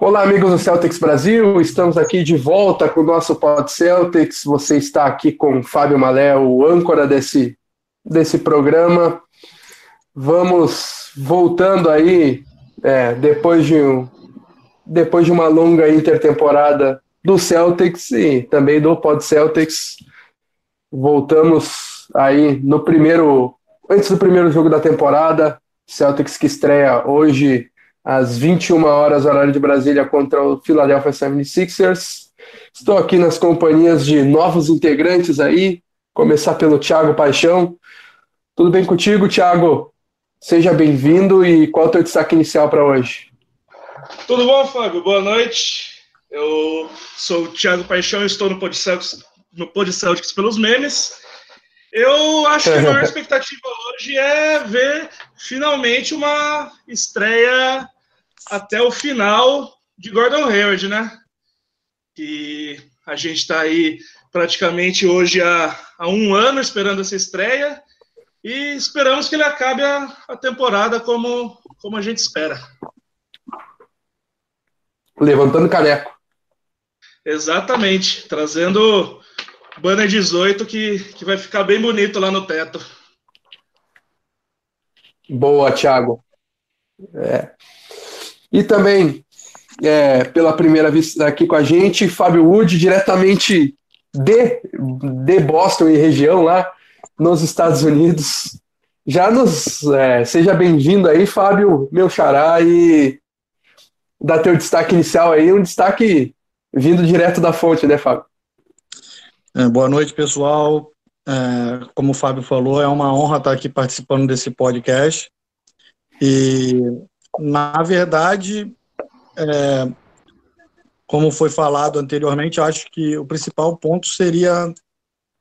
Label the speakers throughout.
Speaker 1: Olá, amigos do Celtics Brasil, estamos aqui de volta com o nosso Pod Celtics. Você está aqui com Fábio Malé, o âncora desse, desse programa. Vamos voltando aí, é, depois, de um, depois de uma longa intertemporada do Celtics e também do Pod Celtics. Voltamos aí no primeiro, antes do primeiro jogo da temporada, Celtics que estreia hoje às 21 horas, horário de Brasília, contra o Philadelphia 76ers. Estou aqui nas companhias de novos integrantes aí. Começar pelo Thiago Paixão. Tudo bem contigo, Thiago? Seja bem-vindo e qual é o teu destaque inicial para hoje?
Speaker 2: Tudo bom, Fábio? Boa noite. Eu sou o Thiago Paixão e estou no Podceltics, no Podceltics pelos memes. Eu acho que a maior expectativa hoje é ver finalmente uma estreia até o final de Gordon Hayward, né? Que a gente está aí praticamente hoje há, há, um ano esperando essa estreia e esperamos que ele acabe a, a temporada como, como a gente espera.
Speaker 1: Levantando caneco.
Speaker 2: Exatamente, trazendo banner 18 que, que vai ficar bem bonito lá no teto.
Speaker 1: Boa, Thiago. É. E também, é, pela primeira vez aqui com a gente, Fábio Wood, diretamente de, de Boston e região lá nos Estados Unidos. Já nos. É, seja bem-vindo aí, Fábio, meu xará, e dá teu destaque inicial aí, um destaque vindo direto da fonte, né, Fábio?
Speaker 3: É, boa noite, pessoal. É, como o Fábio falou, é uma honra estar aqui participando desse podcast. E na verdade, é, como foi falado anteriormente, acho que o principal ponto seria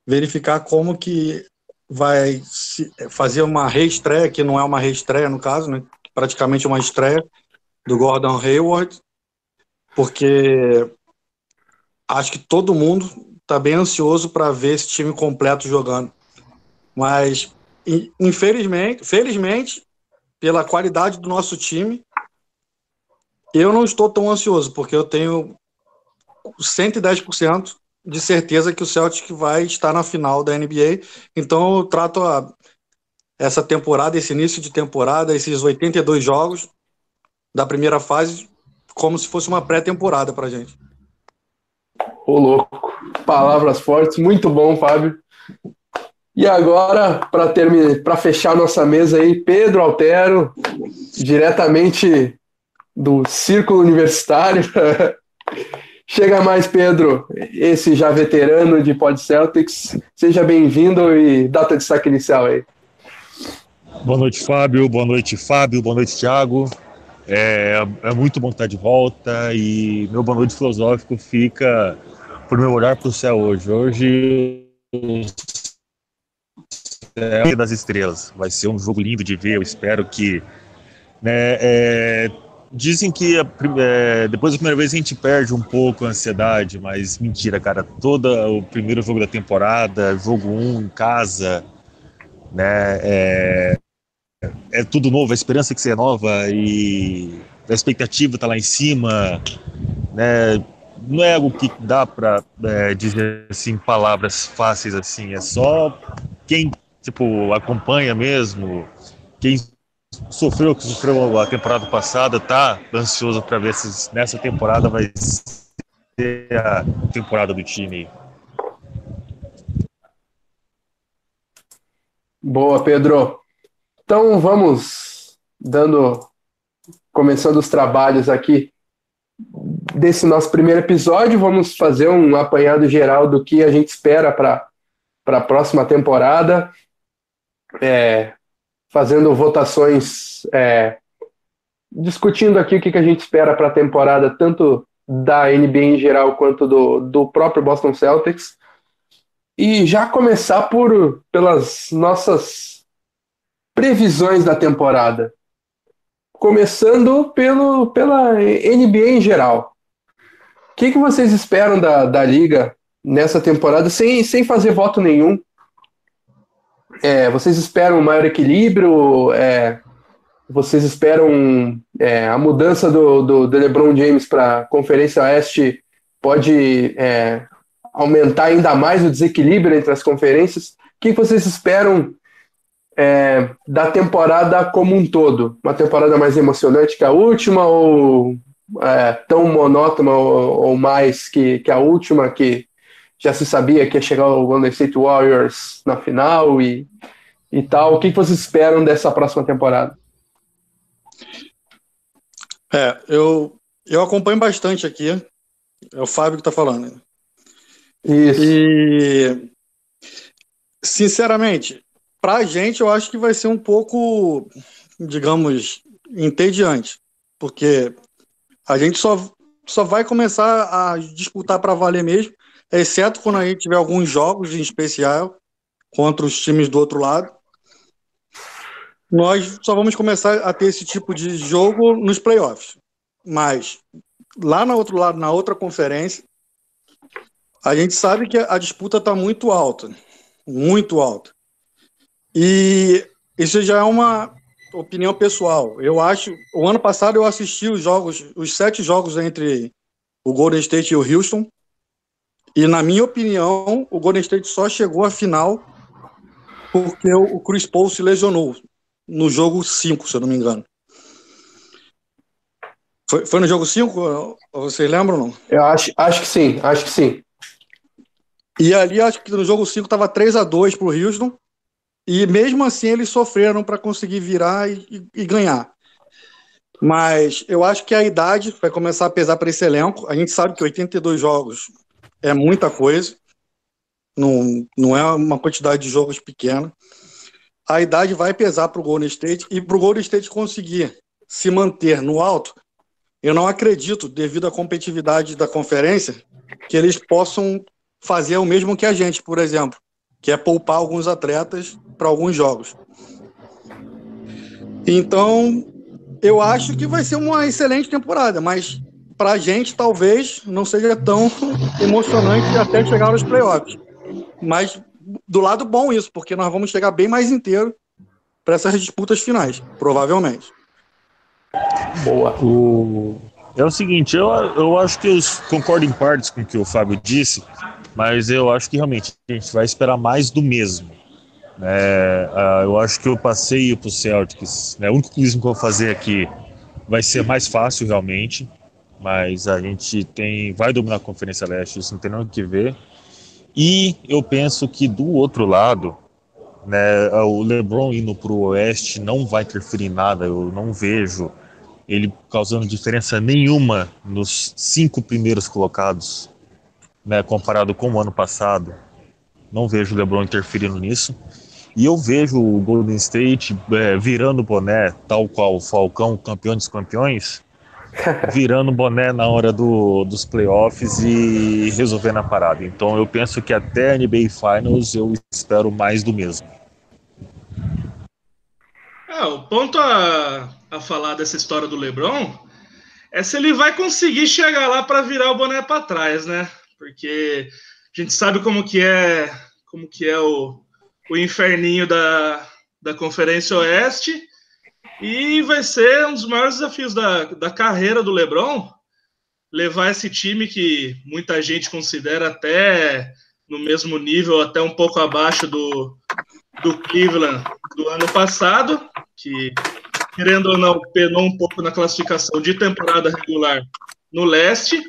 Speaker 3: verificar como que vai fazer uma reestreia, que não é uma reestreia no caso, né? praticamente uma estreia do Gordon Hayward, porque acho que todo mundo está bem ansioso para ver esse time completo jogando. Mas, infelizmente, felizmente, pela qualidade do nosso time, eu não estou tão ansioso, porque eu tenho 110% de certeza que o Celtic vai estar na final da NBA. Então eu trato a, essa temporada, esse início de temporada, esses 82 jogos da primeira fase, como se fosse uma pré-temporada para gente.
Speaker 1: Ô louco, palavras fortes, muito bom, Fábio. E agora, para fechar nossa mesa aí, Pedro Altero, diretamente do Círculo Universitário. Chega mais, Pedro, esse já veterano de Pod Celtics. Seja bem-vindo e data de destaque inicial aí.
Speaker 4: Boa noite, Fábio. Boa noite, Fábio. Boa noite, Thiago. É, é muito bom estar de volta e meu boa noite filosófico fica por meu olhar para o céu hoje. Hoje é das estrelas. Vai ser um jogo lindo de ver. Eu espero que. Né, é, dizem que a, é, depois da primeira vez a gente perde um pouco a ansiedade, mas mentira, cara. Todo o primeiro jogo da temporada, jogo 1 um, em casa, né? É, é tudo novo, a esperança que se renova e a expectativa tá lá em cima, né? Não é algo que dá para é, dizer assim palavras fáceis assim. É só quem tipo, acompanha mesmo, quem sofreu, que sofreu a temporada passada, tá ansioso para ver se nessa temporada vai ser a temporada do time.
Speaker 1: Boa, Pedro. Então vamos dando começando os trabalhos aqui desse nosso primeiro episódio, vamos fazer um apanhado geral do que a gente espera para a próxima temporada é, fazendo votações, é, discutindo aqui o que, que a gente espera para a temporada, tanto da NBA em geral quanto do, do próprio Boston Celtics. E já começar por pelas nossas previsões da temporada. Começando pelo, pela NBA em geral. O que, que vocês esperam da, da liga nessa temporada, sem, sem fazer voto nenhum? É, vocês esperam um maior equilíbrio? É, vocês esperam é, a mudança do, do, do LeBron James para a Conferência Oeste pode é, aumentar ainda mais o desequilíbrio entre as conferências? O que vocês esperam é, da temporada como um todo? Uma temporada mais emocionante que a última ou é, tão monótona ou, ou mais que, que, a última, que já se sabia que ia chegar o Golden State Warriors na final e, e tal? O que vocês esperam dessa próxima temporada?
Speaker 3: É, eu, eu acompanho bastante aqui. É o Fábio que está falando. Isso. E, sinceramente, para a gente, eu acho que vai ser um pouco, digamos, entediante, porque a gente só, só vai começar a disputar para valer mesmo, exceto quando a gente tiver alguns jogos em especial contra os times do outro lado. Nós só vamos começar a ter esse tipo de jogo nos playoffs. Mas lá no outro lado, na outra conferência, a gente sabe que a disputa está muito alta, muito alta. E isso já é uma opinião pessoal. Eu acho, o ano passado eu assisti os jogos, os sete jogos entre o Golden State e o Houston. E na minha opinião, o Golden State só chegou à final porque o Chris Paul se lesionou no jogo 5, se eu não me engano. Foi, foi no jogo 5? Vocês lembram não?
Speaker 1: Eu acho, acho que sim, acho que sim.
Speaker 3: E ali, acho que no jogo 5 estava 3 a 2 para o Houston. E mesmo assim eles sofreram para conseguir virar e, e, e, ganhar. Mas eu acho que a idade vai começar a pesar para esse elenco. A gente sabe que 82 jogos é muita coisa. Não, não é uma quantidade de jogos pequena. A idade vai pesar para o Golden State e para o Golden State conseguir se manter no alto. Eu não acredito, devido à competitividade da conferência, que eles possam fazer o mesmo que a gente, por exemplo, que é poupar alguns atletas para alguns jogos. Então, eu acho que vai ser uma excelente temporada, mas para a gente talvez não seja tão emocionante até chegar aos playoffs. Mas do lado bom isso, porque nós vamos chegar bem mais inteiro para essas disputas finais, provavelmente.
Speaker 4: Boa. O... É o seguinte, eu, eu acho que eu concordo em partes com o que o Fábio disse, mas eu acho que realmente a gente vai esperar mais do mesmo. É, uh, eu acho que o passeio para o Celtics, né, o único clubismo que eu vou fazer aqui vai ser mais fácil realmente, mas a gente tem vai dominar a Conferência Leste, isso não tem nada que ver. E eu penso que do outro lado, né, o LeBron indo para o Oeste não vai interferir em nada, eu não vejo ele causando diferença nenhuma nos cinco primeiros colocados, né, comparado com o ano passado. Não vejo o LeBron interferindo nisso. E eu vejo o Golden State é, virando boné, tal qual o Falcão, campeão dos campeões, virando boné na hora do, dos playoffs e resolvendo a parada. Então eu penso que até a NBA Finals eu espero mais do mesmo.
Speaker 2: É, o ponto a, a falar dessa história do LeBron é se ele vai conseguir chegar lá para virar o boné para trás, né? Porque a gente sabe como que é, como que é o o inferninho da, da Conferência Oeste e vai ser um dos maiores desafios da, da carreira do LeBron levar esse time que muita gente considera até no mesmo nível, até um pouco abaixo do, do Cleveland do ano passado, que, querendo ou não, penou um pouco na classificação de temporada regular no leste.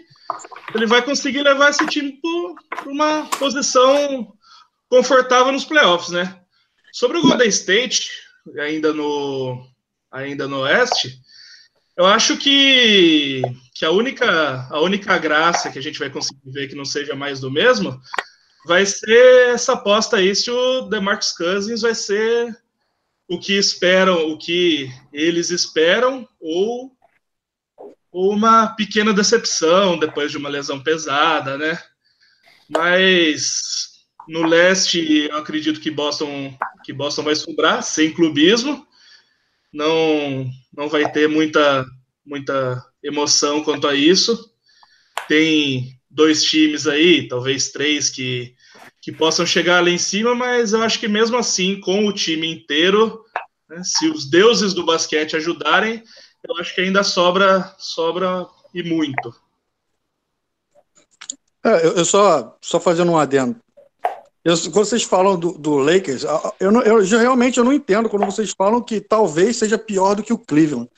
Speaker 2: Ele vai conseguir levar esse time para uma posição confortável nos playoffs, né? Sobre o Golden State, ainda no, ainda no Oeste, eu acho que, que a, única, a única graça que a gente vai conseguir ver que não seja mais do mesmo vai ser essa aposta aí se o DeMarcus Cousins vai ser o que esperam, o que eles esperam, ou, uma pequena decepção depois de uma lesão pesada, né? Mas no leste, eu acredito que Boston, que Boston vai sobrar, sem clubismo. Não, não vai ter muita, muita emoção quanto a isso. Tem dois times aí, talvez três, que, que possam chegar lá em cima, mas eu acho que mesmo assim, com o time inteiro, Né? Se os deuses do basquete ajudarem, eu acho que ainda sobra, sobra e muito.
Speaker 3: É, eu, só, só fazendo um adendo. Eu, quando vocês falam do, do Lakers, eu, não, eu, realmente eu não entendo quando vocês falam que talvez seja pior do que o Cleveland.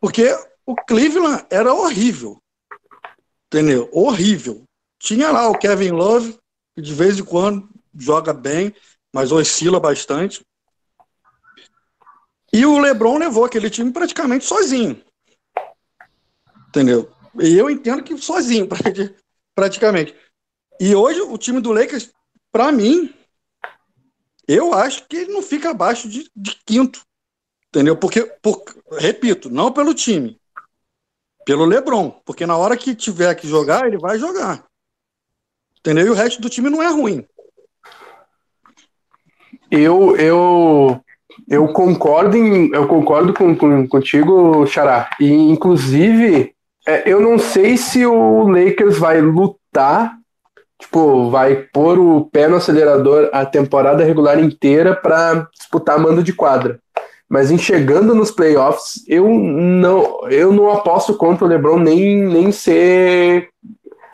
Speaker 3: Porque o Cleveland era horrível. Entendeu? Horrível. Tinha lá o Kevin Love, que de vez em quando joga bem, mas oscila bastante. E o LeBron levou aquele time praticamente sozinho. Entendeu? E eu entendo que sozinho, praticamente. E hoje o time do Lakers, para mim, eu acho que ele não fica abaixo de, de quinto. Entendeu? Porque, por, repito, não pelo time, pelo LeBron. Porque na hora que tiver que jogar, ele vai jogar. Entendeu? E o resto do time não é ruim.
Speaker 1: Eu, eu, eu concordo, em, eu concordo com, com, contigo, Xará. E, inclusive, é, eu não sei se o Lakers vai lutar, tipo, vai pôr o pé no acelerador a temporada regular inteira para disputar mando de quadra. Mas em chegando nos playoffs, eu não, eu não aposto contra o LeBron nem, nem ser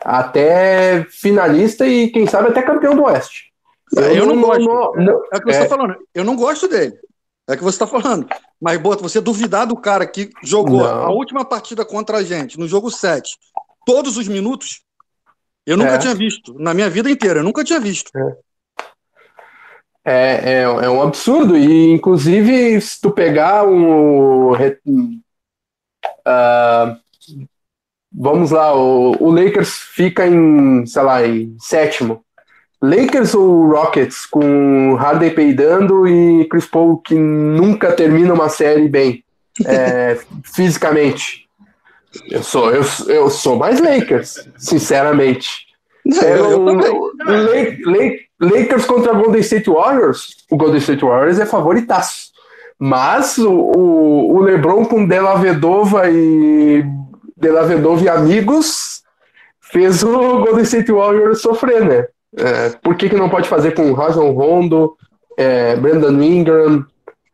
Speaker 1: até finalista e quem sabe até campeão do Oeste.
Speaker 3: Eu, eu não, não, gosto. Não, não, é o que você está é. falando. Eu não gosto dele. É o que você está falando. Mas, Bota, você duvidar do cara que jogou a última partida contra a gente, no jogo 7, todos os minutos, eu nunca é. tinha visto. Na minha vida inteira, eu nunca tinha visto.
Speaker 1: É. É, é, é, um absurdo. E, inclusive, se tu pegar um. Uh, vamos lá, o, o, Lakers fica em, sei lá, em sétimo. Lakers ou Rockets com Harden peidando e Chris Paul que nunca termina uma série bem é, fisicamente. Eu sou, eu, eu sou mais Lakers, sinceramente. Eu, eu Lakers contra Golden State Warriors, o Golden State Warriors é favoritaço. Mas o, o, o LeBron com Della Vedova e Della Vedova e amigos fez o Golden State Warriors sofrer, né? É, por que, que não pode fazer com Rajon Rondo, é, Brandon Ingram,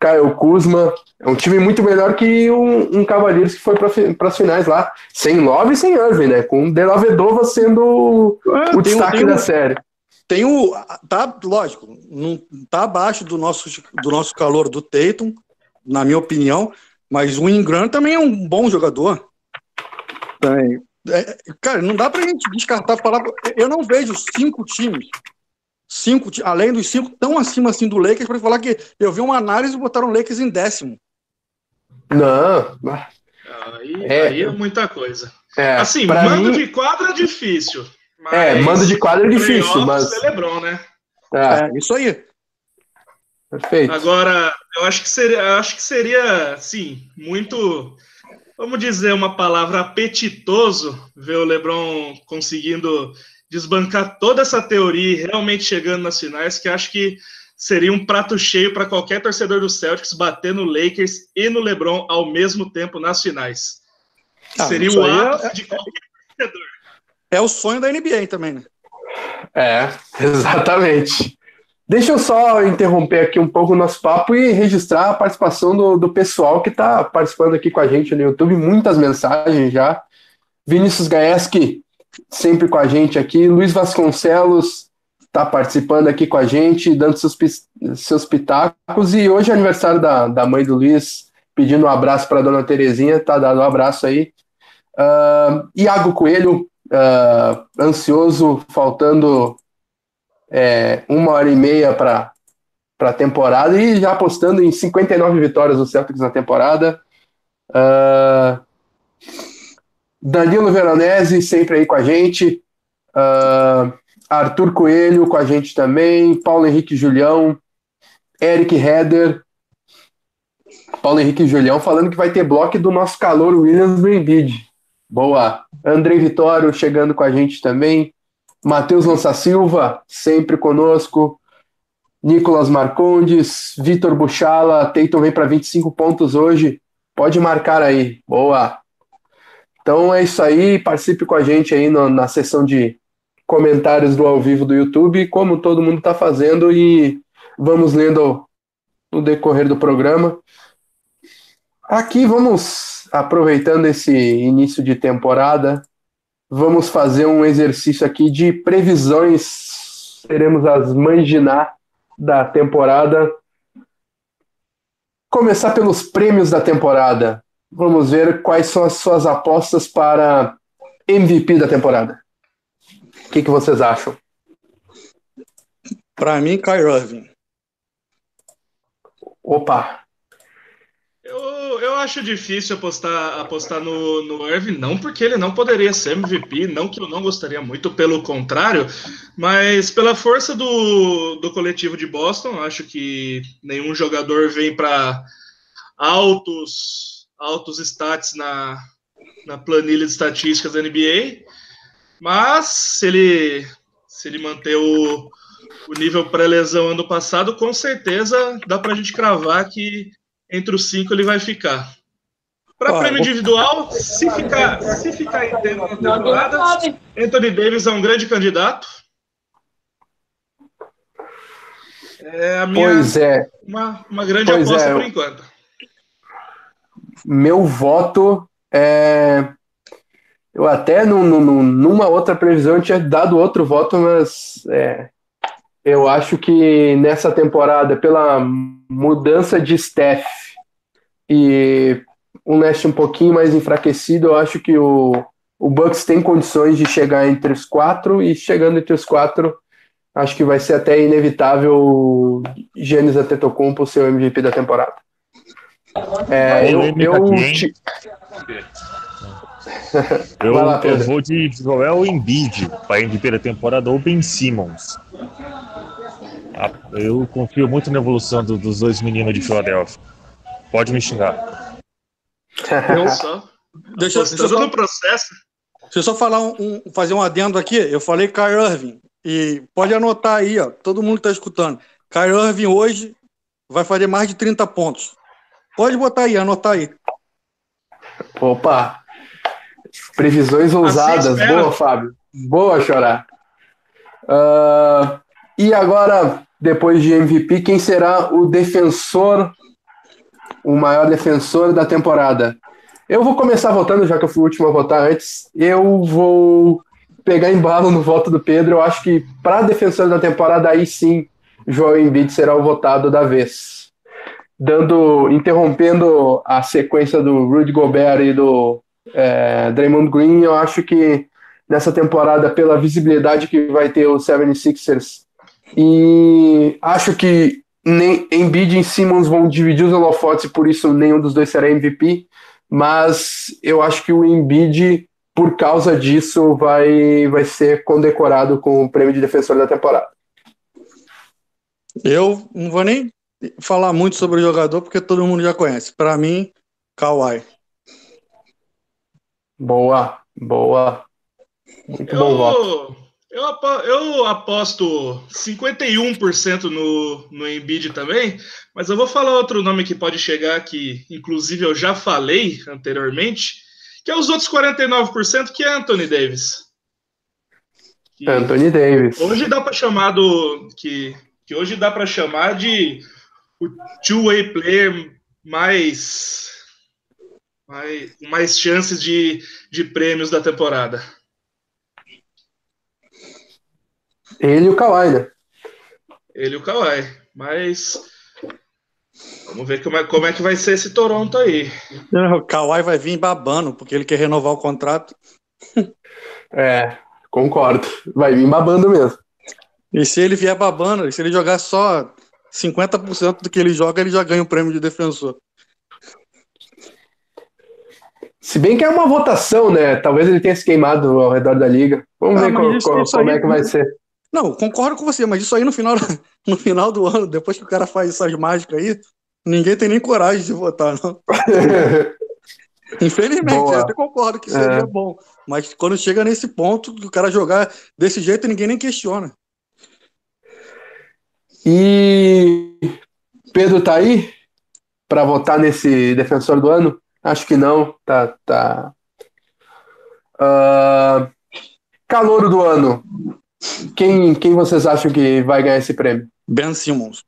Speaker 1: Kyle Kuzma? É um time muito melhor que um, um Cavaliers que foi para as finais lá, sem Love e sem Irving, né? Com Della Vedova sendo é, o destaque da série.
Speaker 3: Tem o. Tá, lógico, não tá abaixo do nosso, do nosso calor do Tatum, na minha opinião, mas o Ingram também é um bom jogador. Tem. É, cara, não dá pra gente descartar falar. Eu não vejo cinco times, cinco, além dos cinco, tão acima assim do Lakers, para falar que eu vi uma análise e botaram o Lakers em décimo.
Speaker 1: Não.
Speaker 2: Aí é, aí é muita coisa. É, assim, mando mim... de quadra é difícil.
Speaker 1: É, mando de quadro é difícil, mas.
Speaker 2: Celebrou, né?
Speaker 3: É. é, isso aí.
Speaker 1: Perfeito.
Speaker 2: Agora, eu acho que seria, acho que seria, sim, muito, vamos dizer uma palavra apetitoso ver o LeBron conseguindo desbancar toda essa teoria e realmente chegando nas finais, que acho que seria um prato cheio para qualquer torcedor do Celtics bater no Lakers e no LeBron ao mesmo tempo nas finais. Ah, seria o ápice é... de qualquer torcedor.
Speaker 3: É o sonho da NBA também, né?
Speaker 1: É, exatamente. Deixa eu só interromper aqui um pouco o nosso papo e registrar a participação do, do pessoal que está participando aqui com a gente no YouTube. Muitas mensagens já. Vinícius Gaeski, sempre com a gente aqui. Luiz Vasconcelos está participando aqui com a gente, dando seus, seus pitacos. E hoje é aniversário da, da mãe do Luiz, pedindo um abraço para dona Terezinha. Tá dado um abraço aí. Uh, Iago Coelho, uh, ansioso, faltando é, uma hora e meia para a temporada e já apostando em 59 vitórias do Celtics na temporada. Uh, Danilo Veronese sempre aí com a gente. Uh, Arthur Coelho com a gente também. Paulo Henrique Julião. Eric Heder. Paulo Henrique Julião falando que vai ter bloco do nosso calor Williams do. Boa. Andrei Vitório chegando com a gente também. Matheus Lança Silva, sempre conosco. Nicolas Marcondes, Vitor Buchala, Teiton vem para 25 pontos hoje. Pode marcar aí. Boa. Então é isso aí. Participe com a gente aí no, na sessão de comentários do ao vivo do YouTube, como todo mundo está fazendo, e vamos lendo no decorrer do programa. Aqui vamos, aproveitando esse início de temporada, vamos fazer um exercício aqui de previsões. Teremos as manginar da temporada. Começar pelos prêmios da temporada. Vamos ver quais são as suas apostas para MVP da temporada. O que, que vocês acham?
Speaker 3: Para mim, Kyrie Irving.
Speaker 1: Opa!
Speaker 2: Eu, eu acho difícil apostar, apostar no, no Irving, não porque ele não poderia ser MVP, não que eu não gostaria muito, pelo contrário, mas pela força do, do coletivo de Boston, acho que nenhum jogador vem para altos, altos stats na, na planilha de estatísticas da NBA, mas se ele, se ele manter o, o nível pré-lesão ano passado, com certeza dá para a gente cravar que entre os cinco ele vai ficar. Para prêmio individual, se ficar, se ficar inteiro na temporada, Anthony Davis é um grande candidato. É a minha,
Speaker 1: pois é.
Speaker 2: Uma, uma grande pois aposta é. por enquanto.
Speaker 1: Meu voto é. Eu até numa outra previsão tinha dado outro voto, mas é, eu acho que nessa temporada, pela mudança de staff e um Nest um pouquinho mais enfraquecido, eu acho que o, o Bucks tem condições de chegar entre os quatro e chegando entre os quatro, acho que vai ser até inevitável Giannis Antetokounmpo ser o MVP da temporada. É, eu, eu,
Speaker 4: eu, lá, eu, vou de Joel Embiid para MVP da temporada ou Ben Simmons. Eu confio muito na evolução do, dos dois meninos de Filadélfia. Pode me xingar.
Speaker 2: Eu só. Deixa, deixa eu só no processo.
Speaker 3: Deixa eu só falar um, um, fazer um adendo aqui. Eu falei Kyrie Irving. E pode anotar aí, ó. Todo mundo está escutando. Kyrie Irving hoje vai fazer mais de 30 pontos. Pode botar aí, anotar aí.
Speaker 1: Opa! Previsões assim ousadas. Assim Boa, Fábio. Boa, chorar. Uh, e agora, depois de MVP, quem será o defensor, o maior defensor da temporada? Eu vou começar votando, já que eu fui o último a votar antes. Eu vou pegar embalo no voto do Pedro. Eu acho que para defensor da temporada, aí sim, Joel Embiid será o votado da vez. Dando, interrompendo a sequência do Rudy Gobert e do é, Draymond Green, eu acho que nessa temporada, pela visibilidade que vai ter o 76ers e acho que nem Embiid e Simmons vão dividir os holofotes por isso nenhum dos dois será MVP. Mas eu acho que o Embiid, por causa disso, vai, vai ser condecorado com o prêmio de defensor da temporada.
Speaker 3: Eu não vou nem falar muito sobre o jogador porque todo mundo já conhece. Para mim, Kawhi.
Speaker 1: Boa, boa. Muito eu, bom voto.
Speaker 2: Eu, eu aposto 51% no, no Embiid também, mas eu vou falar outro nome que pode chegar, que inclusive eu já falei anteriormente, que é os outros 49%, que é Anthony Davis.
Speaker 1: Que Anthony Davis.
Speaker 2: Hoje dá para chamar do. Que, que hoje dá para chamar de o two-way player mais, mais, mais chances de, de prêmios da temporada.
Speaker 1: Ele e o Kawhi, né?
Speaker 2: Ele e o Kawhi. Mas vamos ver como é, como é que vai ser esse Toronto aí.
Speaker 3: O Kawhi vai vir babando, porque ele quer renovar o contrato.
Speaker 1: É, concordo. Vai vir babando mesmo.
Speaker 3: E se ele vier babando, se ele jogar só 50% do que ele joga, ele já ganha o prêmio de defensor.
Speaker 1: Se bem que é uma votação, né? Talvez ele tenha se queimado ao redor da liga. Vamos ah, ver qual, isso, qual, isso como é que vai ser.
Speaker 3: Não, concordo com você, mas isso aí no final, no final do ano, depois que o cara faz essas mágicas aí, ninguém tem nem coragem de votar, não. Infelizmente, Boa. eu até concordo que seria é. bom. Mas quando chega nesse ponto, o cara jogar desse jeito, ninguém nem questiona.
Speaker 1: E Pedro tá aí para votar nesse defensor do ano? Acho que não. Tá, tá. Uh, calouro do ano. Quem, quem vocês acham que vai ganhar esse prêmio?
Speaker 3: Ben Simmons.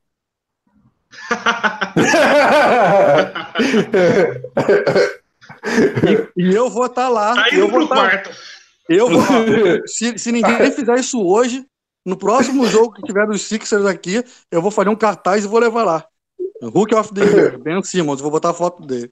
Speaker 3: e, e, eu vou estar tá lá.
Speaker 2: Tá
Speaker 3: eu
Speaker 2: vou tá, quarto.
Speaker 3: Eu vou. se, se ninguém fizer isso hoje, no próximo jogo que tiver dos Sixers aqui, eu vou fazer um cartaz e vou levar lá. Hulk of the Year, Ben Simmons, vou botar a foto dele.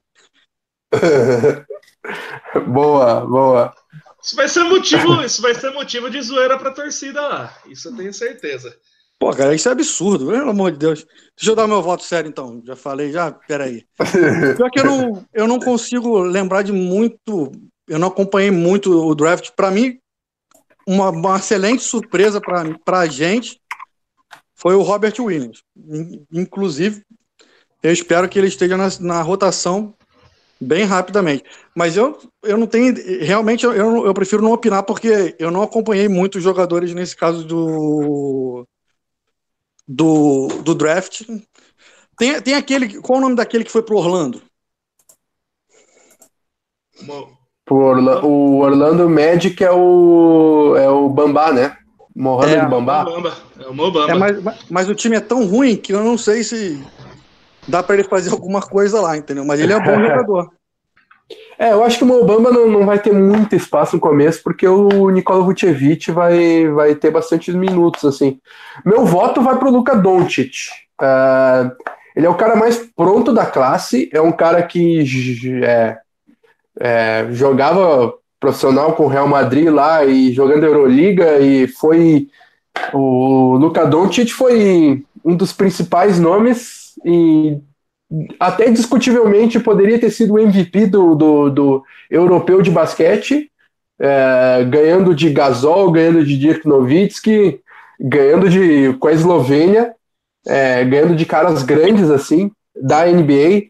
Speaker 1: boa, boa.
Speaker 2: Isso vai ser motivo, isso vai ser motivo de zoeira pra torcida lá. Isso eu tenho certeza.
Speaker 3: Pô, cara, isso é absurdo, pelo amor de Deus. Deixa eu dar meu voto sério, então. Já falei, já, peraí. Pior que eu não, eu não consigo lembrar de muito. Eu não acompanhei muito o draft. Para mim, uma, uma, excelente surpresa para a gente foi o Robert Williams. Inclusive, eu espero que ele esteja na, na rotação bem rapidamente. Mas eu, eu não tenho. Realmente, eu, eu prefiro não opinar, porque eu não acompanhei muitos jogadores nesse caso do. Do, do draft. Tem, tem aquele. Qual o nome daquele que foi pro Orlando?
Speaker 1: Orla, o Orlando Magic é o. É o Bambá, né? Mohamed é, Bambá.
Speaker 2: É o Mobamba.
Speaker 3: É, mas, mas o time é tão ruim que eu não sei se dá para ele fazer alguma coisa lá, entendeu? Mas ele é um bom jogador.
Speaker 1: É, eu acho que o Mobamba não, não vai ter muito espaço no começo, porque o Nikola Vucevic vai, vai ter bastantes minutos, assim. Meu voto vai para o Luka Doncic. Uh, ele é o cara mais pronto da classe, é um cara que é, é, jogava profissional com o Real Madrid lá e jogando Euroliga e foi... O Luka Doncic foi um dos principais nomes e até discutivelmente poderia ter sido o MVP do, do, do europeu de basquete, é, ganhando de Gasol, ganhando de Dirk Nowitzki, ganhando de com a Eslovênia, é, ganhando de caras grandes assim da NBA.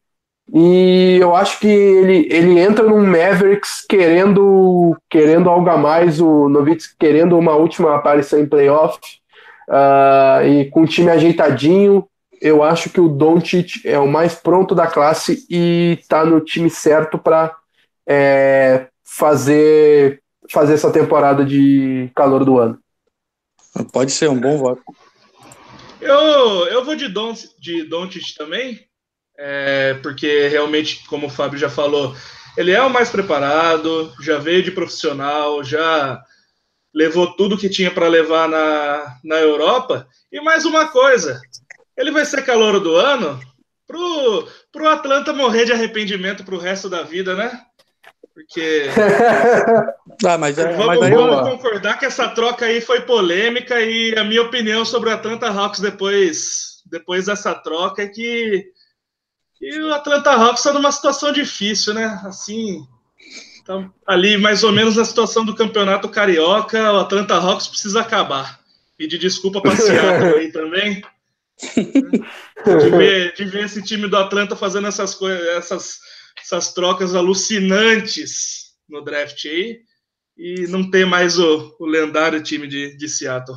Speaker 1: E eu acho que ele, ele entra num Mavericks querendo querendo algo a mais, o Nowitzki querendo uma última aparição em playoff, uh, e com o time ajeitadinho, eu acho que o Doncic é o mais pronto da classe e está no time certo para é, fazer fazer essa temporada de calor do ano.
Speaker 3: Pode ser um bom voto.
Speaker 2: Eu, eu vou de Doncic, de Doncic também, é, porque realmente, como o Fábio já falou, ele é o mais preparado, já veio de profissional, já levou tudo que tinha para levar na, na Europa. E mais uma coisa, ele vai ser calor do ano pro, pro Atlanta morrer de arrependimento pro resto da vida, né? Porque.
Speaker 3: ah, mas, é,
Speaker 2: vamos, mas vamos concordar que essa troca aí foi polêmica e a minha opinião sobre o Atlanta Hawks depois, depois dessa troca é que, que o Atlanta Hawks está numa situação difícil, né? Assim, tá ali mais ou menos na situação do campeonato carioca, o Atlanta Hawks precisa acabar. Pedir desculpa para Seattle aí também de, ver, de ver esse time do Atlanta fazendo essas coisas, essas, essas trocas alucinantes no draft aí, e não ter mais o, o lendário time de, de Seattle.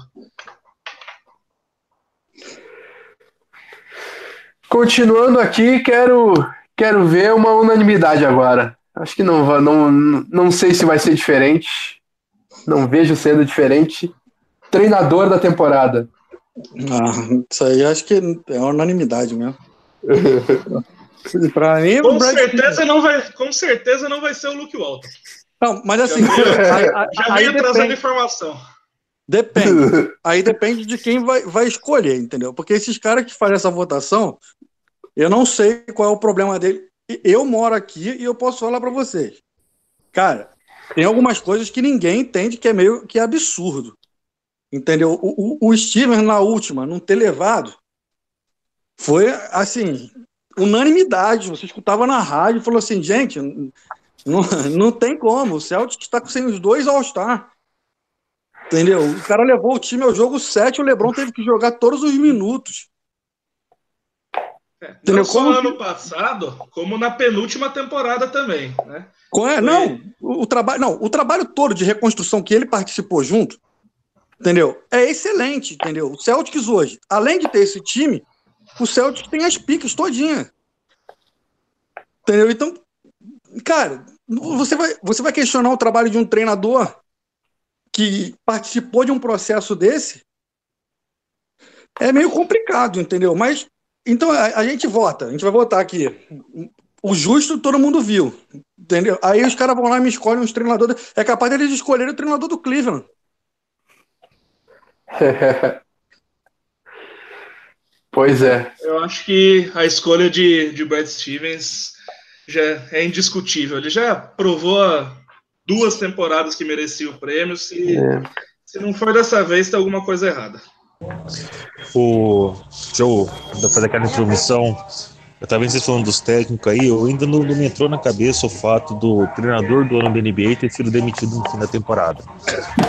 Speaker 1: Continuando aqui, quero, quero ver uma unanimidade agora. Acho que não, não, não sei se vai ser diferente. Não vejo sendo diferente. Treinador da temporada.
Speaker 3: Ah, isso aí acho que é unanimidade mesmo.
Speaker 2: pra mim, com certeza não vai, com certeza não vai ser o Luke Walton.
Speaker 3: Não, mas assim,
Speaker 2: já veio trazendo informação.
Speaker 3: Depende. Aí depende de quem vai, vai escolher, entendeu? Porque esses caras que fazem essa votação, eu não sei qual é o problema dele. Eu moro aqui e eu posso falar para vocês. Cara, tem algumas coisas que ninguém entende que é meio que absurdo. Entendeu? O, o, o Steven, na última, não ter levado, foi assim, unanimidade. Você escutava na rádio e falou assim: gente, não, não tem como. O Celtic está sem os dois All-Star. Entendeu? O cara levou o time ao jogo 7, o Lebron teve que jogar todos os minutos.
Speaker 2: É, não só como... ano passado, como na penúltima temporada também. Né?
Speaker 3: É, não, o, o, trabalho, não, o trabalho todo de reconstrução que ele participou junto entendeu? É excelente, entendeu? O Celtics hoje, além de ter esse time, o Celtics tem as picas todinha. Entendeu? Então, cara, você vai, você vai questionar o trabalho de um treinador que participou de um processo desse? É meio complicado, entendeu? Mas então a, a, gente vota, a gente vai votar aqui. O justo todo mundo viu, entendeu? Aí os caras vão lá e me escolhem uns treinadores. É capaz deles escolherem o treinador do Cleveland.
Speaker 1: pois é.
Speaker 2: Eu acho que a escolha de, de Brad Stevens já é indiscutível. Ele já provou duas temporadas que merecia o prêmio. Se, é. se não for dessa vez, tem alguma coisa errada.
Speaker 4: O, deixa eu fazer aquela introdução. Eu estava vocês falando dos técnicos aí, eu ainda não, não, me entrou na cabeça o fato do treinador do ano da NBA ter sido demitido no fim da temporada.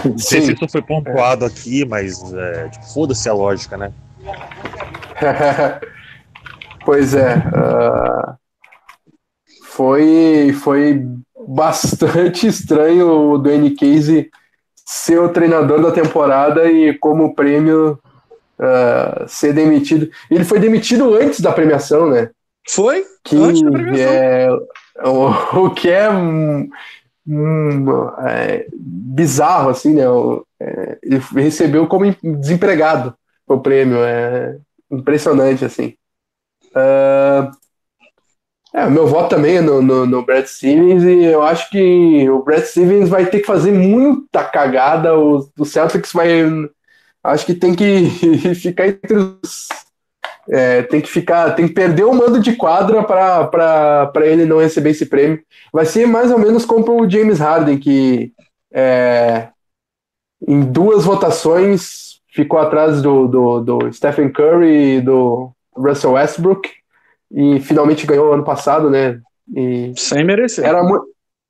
Speaker 4: Não sei se isso foi pontuado aqui, mas é, tipo, foda-se a lógica, né?
Speaker 1: pois é. Uh, foi, foi bastante estranho o Dwayne Casey ser o treinador da temporada e como prêmio uh, ser demitido. Ele foi demitido antes da premiação, né?
Speaker 3: Foi?
Speaker 1: Que antes da premiação. É, o, o que é, um, um, é, bizarro, assim, né? O, é, ele recebeu como desempregado o prêmio. É impressionante, assim. Uh, é, meu voto também é no, no, no, Brad Stevens e eu acho que o Brad Stevens vai ter que fazer muita cagada. O, o Celtics vai. Acho que tem que ficar entre os. É, tem que ficar. Tem que perder o mando de quadra para ele não receber esse prêmio. Vai ser mais ou menos como o James Harden, que é, em duas votações ficou atrás do, do, do Stephen Curry e do Russell Westbrook e finalmente ganhou ano passado, né? E
Speaker 3: Sem merecer.
Speaker 1: Era, mu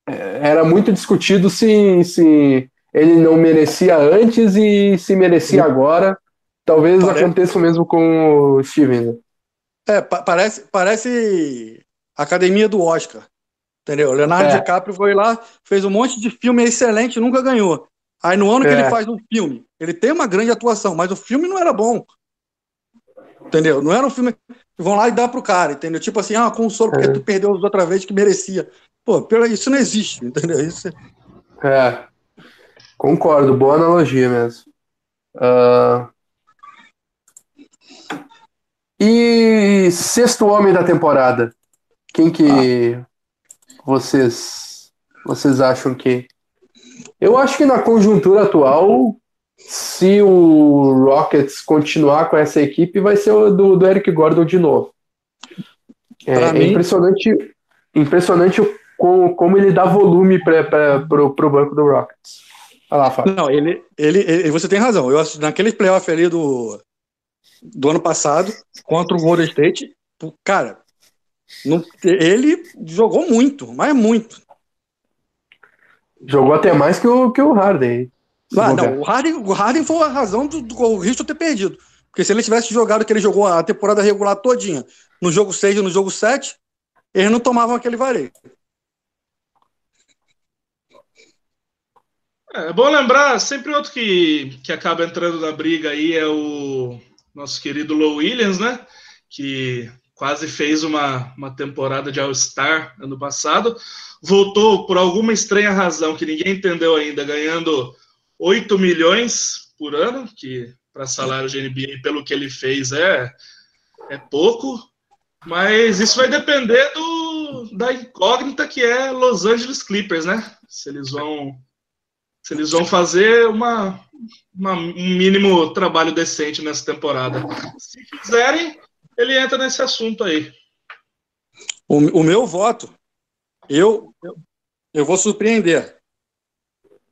Speaker 1: era muito discutido se, se ele não merecia antes e se merecia Sim. agora. Talvez parece... aconteça o mesmo com o Steven.
Speaker 3: É, pa parece, parece academia do Oscar. Entendeu? Leonardo é. DiCaprio foi lá, fez um monte de filme excelente, nunca ganhou. Aí no ano é. que ele faz um filme, ele tem uma grande atuação, mas o filme não era bom. Entendeu? Não era um filme vão lá e dá pro cara, entendeu? Tipo assim, ah, consolo porque é. tu perdeu outra vez que merecia. Pô, isso não existe, entendeu? Isso...
Speaker 1: É, concordo, boa analogia mesmo. Uh... E sexto homem da temporada, quem que ah. vocês vocês acham que? Eu acho que na conjuntura atual se o Rockets continuar com essa equipe, vai ser o do, do Eric Gordon de novo. É, é mim... impressionante, impressionante como, como ele dá volume para o banco do Rockets.
Speaker 3: Olha lá, Fábio. Não, ele, ele, ele, você tem razão. Eu acho naquele playoff ali do, do ano passado, contra o Golden State, cara, não, ele jogou muito, mas muito.
Speaker 1: Jogou até mais que o, que o Harden.
Speaker 3: Ah, não, o Harden, o Harden foi a razão do, do Houston ter perdido. Porque se ele tivesse jogado que ele jogou a temporada regular todinha, no jogo 6 e no jogo 7, eles não tomavam aquele vareio.
Speaker 2: É, é bom lembrar, sempre outro que, que acaba entrando na briga aí é o nosso querido Low Williams, né? Que quase fez uma, uma temporada de All-Star ano passado. Voltou por alguma estranha razão que ninguém entendeu ainda, ganhando 8 milhões por ano, que para salário de NBA, pelo que ele fez, é, é pouco, mas isso vai depender do, da incógnita que é Los Angeles Clippers, né? Se eles vão, se eles vão fazer uma, uma um mínimo trabalho decente nessa temporada. Se fizerem, ele entra nesse assunto aí.
Speaker 3: O, o meu voto, eu, eu, eu vou surpreender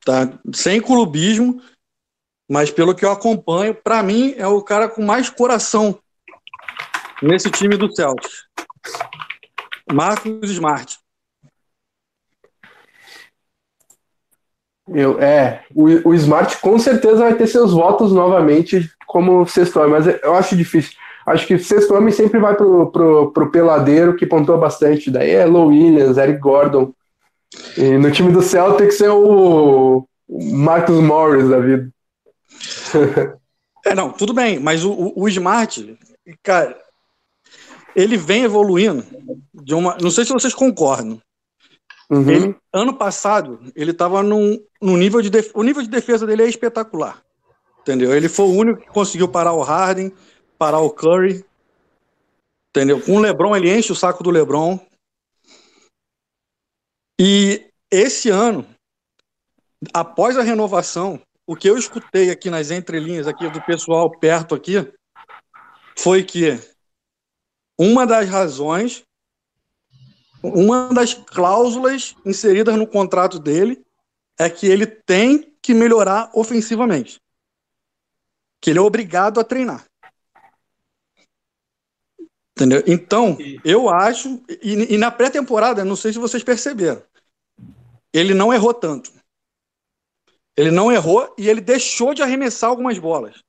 Speaker 3: tá? Sem clubismo, mas pelo que eu acompanho, para mim é o cara com mais coração nesse time do Celtics. Marcos Smart.
Speaker 1: Eu, é, o, o Smart com certeza vai ter seus votos novamente como sexto homem, mas eu acho difícil. Acho que sexto homem sempre vai pro, pro, pro peladeiro, que pontua bastante. Daí é Low Williams, Eric Gordon, e no time do Celtics é o Marcus Morris da vida.
Speaker 3: é, não, tudo bem, mas o, o, o, Smart, cara, ele vem evoluindo de uma. Não sei se vocês concordam. Uhum. Ele, ano passado, ele estava num, num nível de. Def... O nível de defesa dele é espetacular. Entendeu? Ele foi o único que conseguiu parar o Harden, parar o Curry. Entendeu? Com o Lebron, ele enche o saco do Lebron. E esse ano, após a renovação, o que eu escutei aqui nas entrelinhas aqui do pessoal perto aqui foi que uma das razões, uma das cláusulas inseridas no contrato dele é que ele tem que melhorar ofensivamente. Que ele é obrigado a treinar. Entendeu? Então, eu acho, e, e na pré-temporada, não sei se vocês perceberam, ele não errou tanto. Ele não errou e ele deixou de arremessar algumas bolas.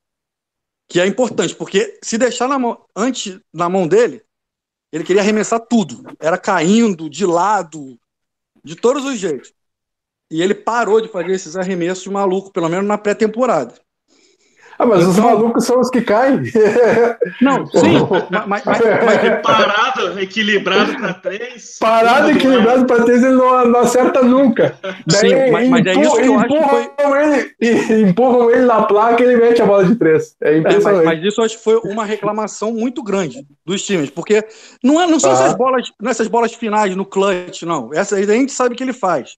Speaker 3: Que é importante, porque se deixar na mão, antes na mão dele, ele queria arremessar tudo. Era caindo, de lado, de todos os jeitos. E ele parou de fazer esses arremessos malucos, pelo menos na pré-temporada.
Speaker 1: Ah, mas então, os malucos são os que caem.
Speaker 3: Não, sim. mas, mas, mas,
Speaker 2: mas, parado, equilibrado para três.
Speaker 1: Parado, equilibrado para três, ele não, não, acerta nunca. Daí sim, mas, mas empurra, é isso que eu empurram acho que foi... ele, empurram ele na placa e ele mete a bola de três. É impressionante.
Speaker 3: É, mas, isso eu acho que foi uma reclamação muito grande dos times, porque não, é, não são ah. essas bolas, não essas bolas finais no clutch, não. Essa aí a gente sabe que ele faz.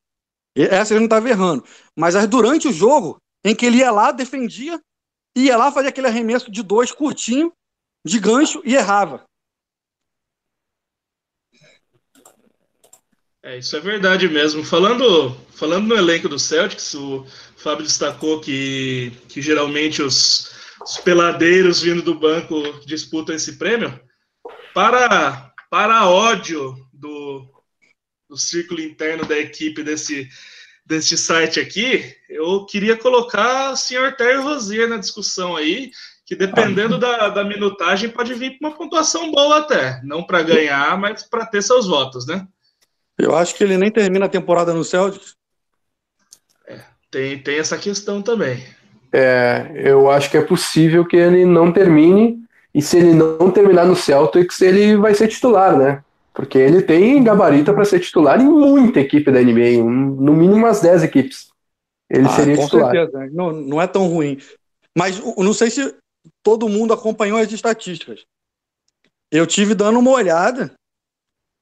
Speaker 3: Essa ele não estava errando. Mas as durante o jogo, em que ele ia lá, defendia, ia lá, fazia aquele arremesso de dois curtinho, de gancho e errava.
Speaker 2: É, isso é verdade mesmo. Falando, falando no elenco do Celtics, o Fábio destacou que, que geralmente os, os peladeiros vindo do banco disputam esse prêmio. Para, para ódio do, do círculo interno da equipe desse, deste site aqui, eu queria colocar o senhor Terry Rosier na discussão aí, que dependendo ah. da, da minutagem pode vir com uma pontuação boa até. Não para ganhar, mas para ter seus votos, né?
Speaker 3: Eu acho que ele nem termina a temporada no Celtics.
Speaker 2: É, tem, tem essa questão também.
Speaker 1: É, eu acho que é possível que ele não termine, e se ele não terminar no Celtics, ele vai ser titular, né? Porque ele tem gabarito para ser titular em muita equipe da NBA, no mínimo umas 10 equipes. Ele ah, seria
Speaker 3: com
Speaker 1: titular.
Speaker 3: Certeza. Não, não é tão ruim. Mas não sei se todo mundo acompanhou as estatísticas. Eu tive dando uma olhada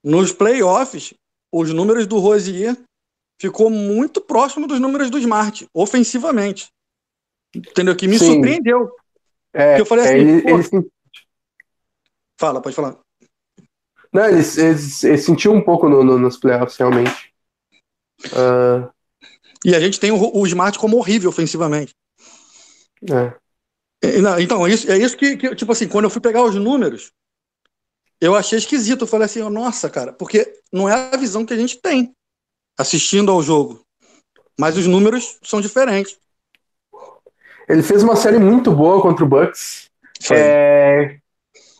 Speaker 3: nos playoffs, os números do Rosier ficou muito próximo dos números do Smart, ofensivamente. Entendeu? Que me Sim. surpreendeu.
Speaker 1: É, eu falei assim, é, ele, ele...
Speaker 3: Fala, pode falar.
Speaker 1: Não, eles, eles, eles sentiu um pouco no, no, nos playoffs, realmente. Uh...
Speaker 3: E a gente tem o, o, Smart como horrível ofensivamente.
Speaker 1: É.
Speaker 3: Então, é isso, é isso que, que, tipo assim, quando eu fui pegar os números, eu achei esquisito. Eu falei assim, nossa, cara, porque não é a visão que a gente tem assistindo ao jogo. Mas os números são diferentes.
Speaker 1: Ele fez uma série muito boa contra o Bucks. É,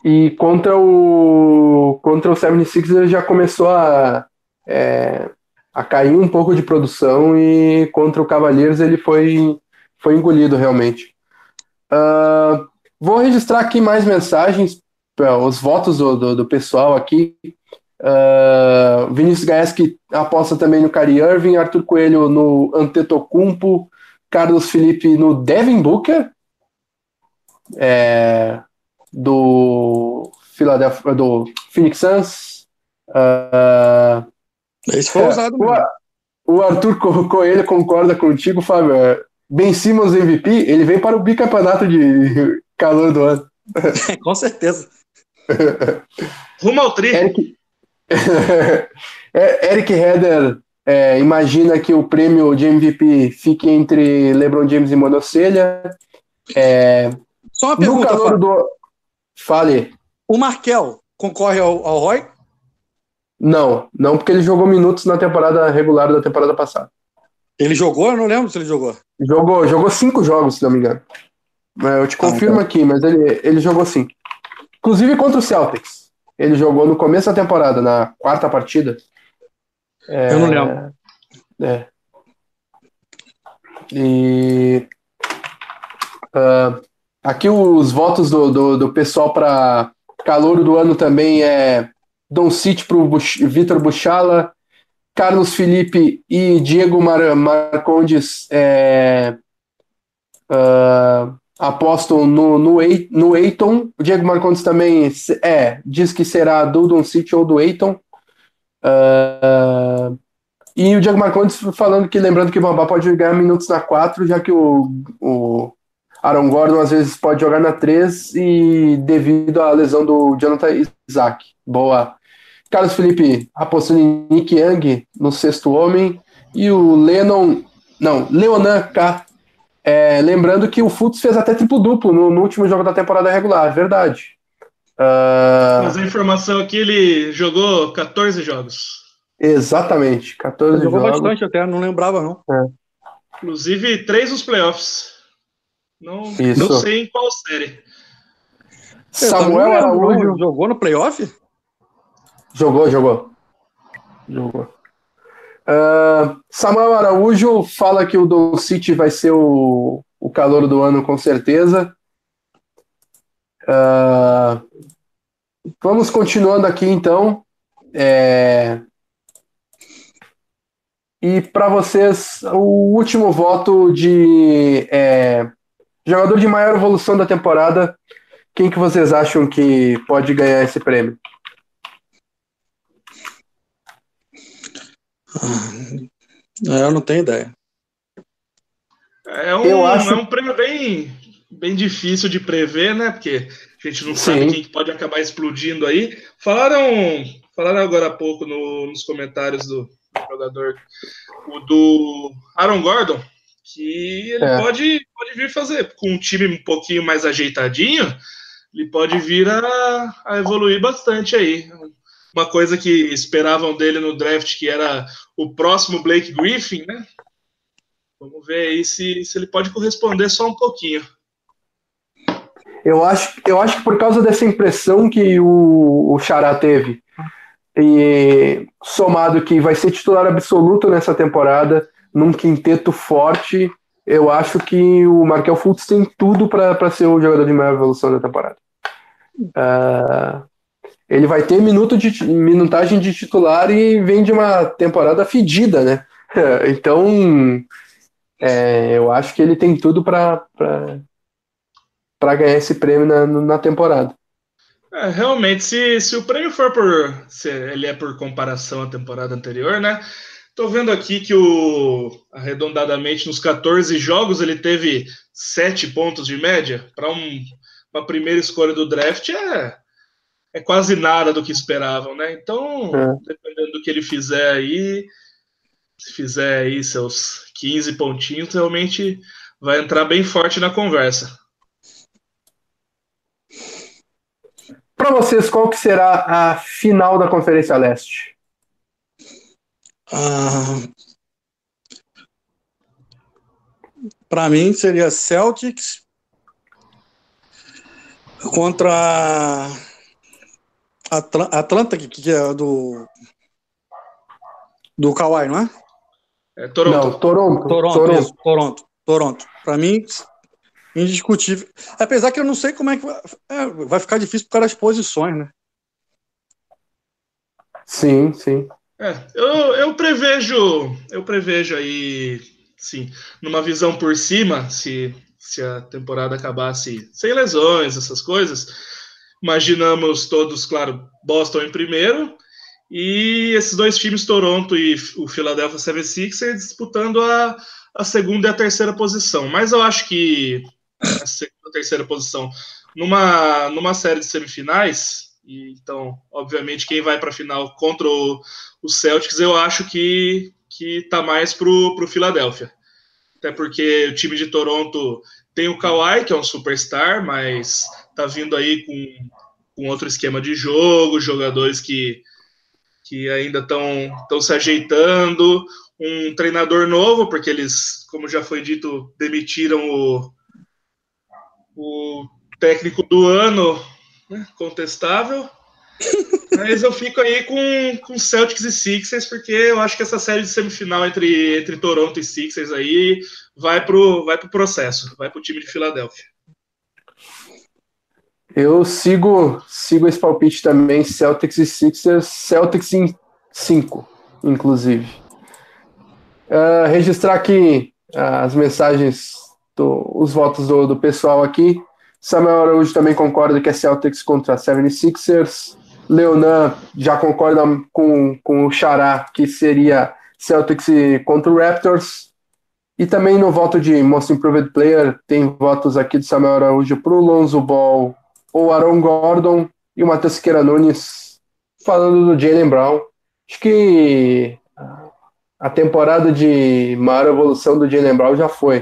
Speaker 1: e contra o contra o 76 ele já começou a, é, a cair um pouco de produção e contra o Cavaliers ele foi, foi engolido realmente. Uh, vou registrar aqui mais mensagens, os votos do, do, do pessoal aqui. Uh, Vinícius Gaeski aposta também no Cari Irving, Arthur Coelho no Antetokounmpo, Carlos Felipe no Devin Booker. É, do Philadelphia, do Phoenix Suns. Uh,
Speaker 3: Esse foi é, usado
Speaker 1: o, o, Arthur Coelho concorda contigo, Fábio. É, ben Simmons MVP, ele vem para o bicampeonato de calor do ano.
Speaker 3: Com certeza.
Speaker 2: Rumo ao tri.
Speaker 1: Eric, é, Eric Heder é, imagina que o prêmio de MVP fique entre LeBron James e Monocelha. É,
Speaker 3: Só uma pergunta, no calor do,
Speaker 1: Fale.
Speaker 3: O Markel concorre ao, ao Roy?
Speaker 1: Não, não porque ele jogou minutos na temporada regular da temporada passada.
Speaker 3: Ele jogou? Eu não lembro se ele jogou.
Speaker 1: Jogou, jogou cinco jogos, se não me engano. Eu te confirmo ah, então. aqui, mas ele, ele jogou sim. Inclusive contra o Celtics. Ele jogou no começo da temporada, na quarta partida.
Speaker 3: É, eu não lembro.
Speaker 1: É. E. Uh, Aqui os votos do, do, do pessoal para calor do ano também é Dom City para o Vitor Buchala, Carlos Felipe e Diego Mar Marcondes é, uh, apostam no, no, no Eiton. O Diego Marcondes também é, diz que será do Don City ou do Eiton. Uh, e o Diego Marcondes falando que, lembrando que o Bambá pode ganhar minutos na 4, já que o, o Aaron Gordon às vezes pode jogar na 3 e devido à lesão do Jonathan Isaac. Boa. Carlos Felipe apostando em Nick Young no sexto homem e o Lennon, não, Leonan K. É, lembrando que o Futs fez até triplo-duplo no, no, último jogo da temporada regular, verdade.
Speaker 2: Uh... Mas a informação aqui, ele jogou 14 jogos.
Speaker 1: Exatamente, 14 Ele jogou jogos. bastante
Speaker 3: até, não lembrava não. É.
Speaker 2: Inclusive, três nos playoffs. Não, não sei em qual série.
Speaker 1: Samuel Araújo.
Speaker 3: Jogou no playoff?
Speaker 1: Jogou, jogou. Jogou. Uh, Samuel Araújo fala que o Don City vai ser o, o calor do ano, com certeza. Uh, vamos continuando aqui, então. É... E para vocês, o último voto de é, jogador de maior evolução da temporada, quem que vocês acham que pode ganhar esse prêmio?
Speaker 3: Eu não tenho ideia.
Speaker 2: É um, Eu acho... é um prêmio bem, bem difícil de prever, né? Porque a gente não Sim. sabe quem pode acabar explodindo aí. Falaram, falaram agora há pouco no, nos comentários do jogador, o do Aaron Gordon, que ele é. pode, pode vir fazer com um time um pouquinho mais ajeitadinho, ele pode vir a, a evoluir bastante aí uma coisa que esperavam dele no draft, que era o próximo Blake Griffin, né? Vamos ver aí se, se ele pode corresponder só um pouquinho.
Speaker 1: Eu acho, eu acho que por causa dessa impressão que o, o Xará teve, e somado que vai ser titular absoluto nessa temporada, num quinteto forte, eu acho que o Markel Fultz tem tudo para ser o jogador de maior evolução da temporada. Uh, ele vai ter minuto de, minutagem de titular e vem de uma temporada fedida, né? Então, é, eu acho que ele tem tudo para ganhar esse prêmio na, na temporada.
Speaker 2: É, realmente, se, se o prêmio for por. Se ele é por comparação à temporada anterior, né? Tô vendo aqui que o arredondadamente nos 14 jogos ele teve 7 pontos de média. Para um, uma primeira escolha do draft é, é quase nada do que esperavam, né? Então, é. dependendo do que ele fizer aí, se fizer aí seus 15 pontinhos, realmente vai entrar bem forte na conversa.
Speaker 1: Para vocês, qual que será a final da Conferência Leste?
Speaker 3: Ah, Para mim seria Celtics contra Atlanta, que, que é do. Do Kawhi, não é?
Speaker 2: É Toronto. Não,
Speaker 1: Toronto.
Speaker 3: Toronto, Toronto. Isso, Toronto. Toronto. Para mim, indiscutível. Apesar que eu não sei como é que vai, é, vai ficar difícil por causa das posições, né?
Speaker 1: Sim, sim.
Speaker 2: É, eu, eu prevejo, eu prevejo aí, sim, numa visão por cima, se, se a temporada acabasse sem lesões, essas coisas, Imaginamos todos, claro, Boston em primeiro e esses dois times, Toronto e o Philadelphia 76ers, disputando a, a segunda e a terceira posição. Mas eu acho que a segunda e a terceira posição numa, numa série de semifinais, e, então, obviamente, quem vai para a final contra o, o, Celtics, eu acho que, que tá mais pro, pro Philadelphia. Até porque o time de Toronto tem o Kawhi, que é um superstar, mas tá vindo aí com, com outro esquema de jogo, jogadores que, que ainda estão se ajeitando, um treinador novo, porque eles, como já foi dito, demitiram o, o técnico do ano, né, contestável. Mas eu fico aí com, com Celtics e Sixers, porque eu acho que essa série de semifinal entre, entre Toronto e Sixers aí vai pro, vai pro processo, vai pro time de Filadélfia.
Speaker 1: Eu sigo, sigo esse palpite também, Celtics e Sixers, Celtics em 5, inclusive. Uh, registrar aqui as mensagens do, os votos do, do pessoal aqui. Samuel Araújo também concorda que é Celtics contra 76ers. Leonan já concorda com, com o Xará, que seria Celtics contra o Raptors. E também no voto de Most Improved Player, tem votos aqui do Samuel Araújo para o Lonzo Ball ou Aaron Gordon e o Matheus Queira Nunes falando do Jalen Brown. Acho que a temporada de maior evolução do Jalen Brown já foi.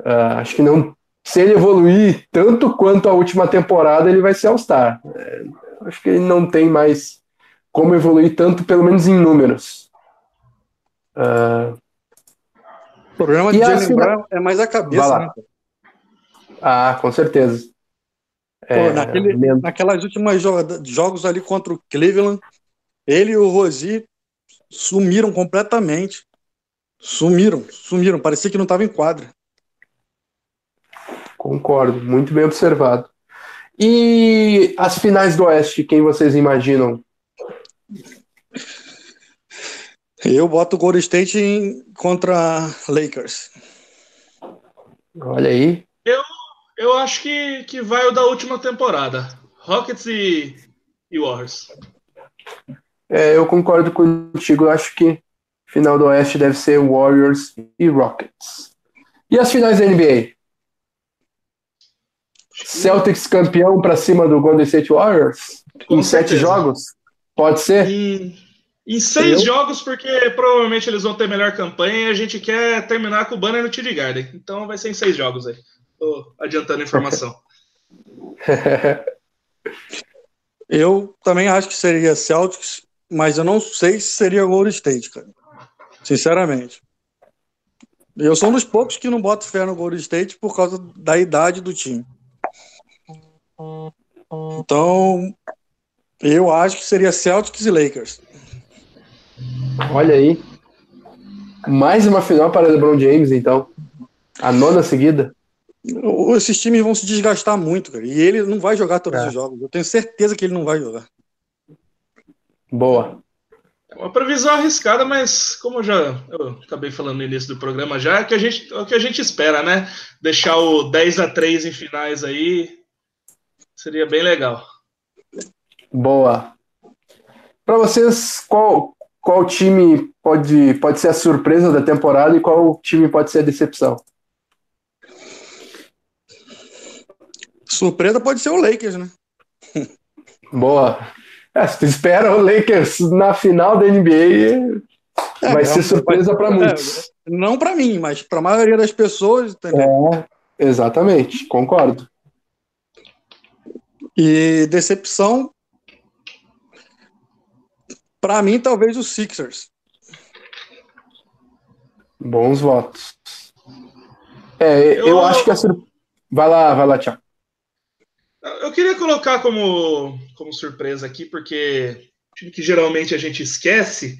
Speaker 1: Uh, acho que não. Se ele evoluir tanto quanto a última temporada, ele vai ser All-Star. É, acho que ele não tem mais como evoluir tanto, pelo menos em números.
Speaker 3: Uh, o problema de Jalen Brown é mais a cabeça, né?
Speaker 1: Ah, com certeza.
Speaker 3: É, Pô, naquele, naquelas últimas jogos ali contra o Cleveland, ele e o Rosi sumiram completamente. Sumiram, sumiram. Parecia que não estava em quadra.
Speaker 1: Concordo, muito bem observado. E as finais do Oeste, quem vocês imaginam?
Speaker 3: Eu boto o Golden State em, contra Lakers.
Speaker 1: Olha aí.
Speaker 2: Eu, eu acho que, que vai o da última temporada. Rockets e, e Warriors.
Speaker 1: É, eu concordo contigo. Eu acho que final do Oeste deve ser Warriors e Rockets. E as finais da NBA? Celtics campeão para cima do Golden State Warriors? Com em certeza. sete jogos? Pode ser?
Speaker 2: Em, em seis eu? jogos, porque provavelmente eles vão ter melhor campanha e a gente quer terminar com o banner no TD Garden. Então vai ser em seis jogos aí. Tô adiantando a informação.
Speaker 3: eu também acho que seria Celtics, mas eu não sei se seria Golden State, cara. Sinceramente. Eu sou um dos poucos que não boto fé no Golden State por causa da idade do time. Então, eu acho que seria Celtics e Lakers.
Speaker 1: Olha aí. Mais uma final para LeBron James, então. A nona seguida.
Speaker 3: Esses times vão se desgastar muito, cara. E ele não vai jogar todos é. os jogos. Eu tenho certeza que ele não vai jogar.
Speaker 1: Boa.
Speaker 2: É uma previsão arriscada, mas como já eu acabei falando no início do programa já, é, que a gente, é o que a gente espera, né? Deixar o 10 a 3 em finais aí seria bem legal.
Speaker 1: Boa. Para vocês, qual, qual time pode, pode ser a surpresa da temporada e qual time pode ser a decepção?
Speaker 3: Surpresa pode ser o Lakers, né?
Speaker 1: Boa. É, se tu espera o Lakers na final da NBA, é, vai ser surpresa para muitos. É,
Speaker 3: não para mim, mas para a maioria das pessoas.
Speaker 1: Entendeu? É, exatamente, concordo.
Speaker 3: E decepção, para mim, talvez os Sixers.
Speaker 1: Bons votos. É, eu, eu acho que a sur... Vai lá, vai lá, Tiago.
Speaker 2: Eu queria colocar como, como surpresa aqui, porque time que geralmente a gente esquece.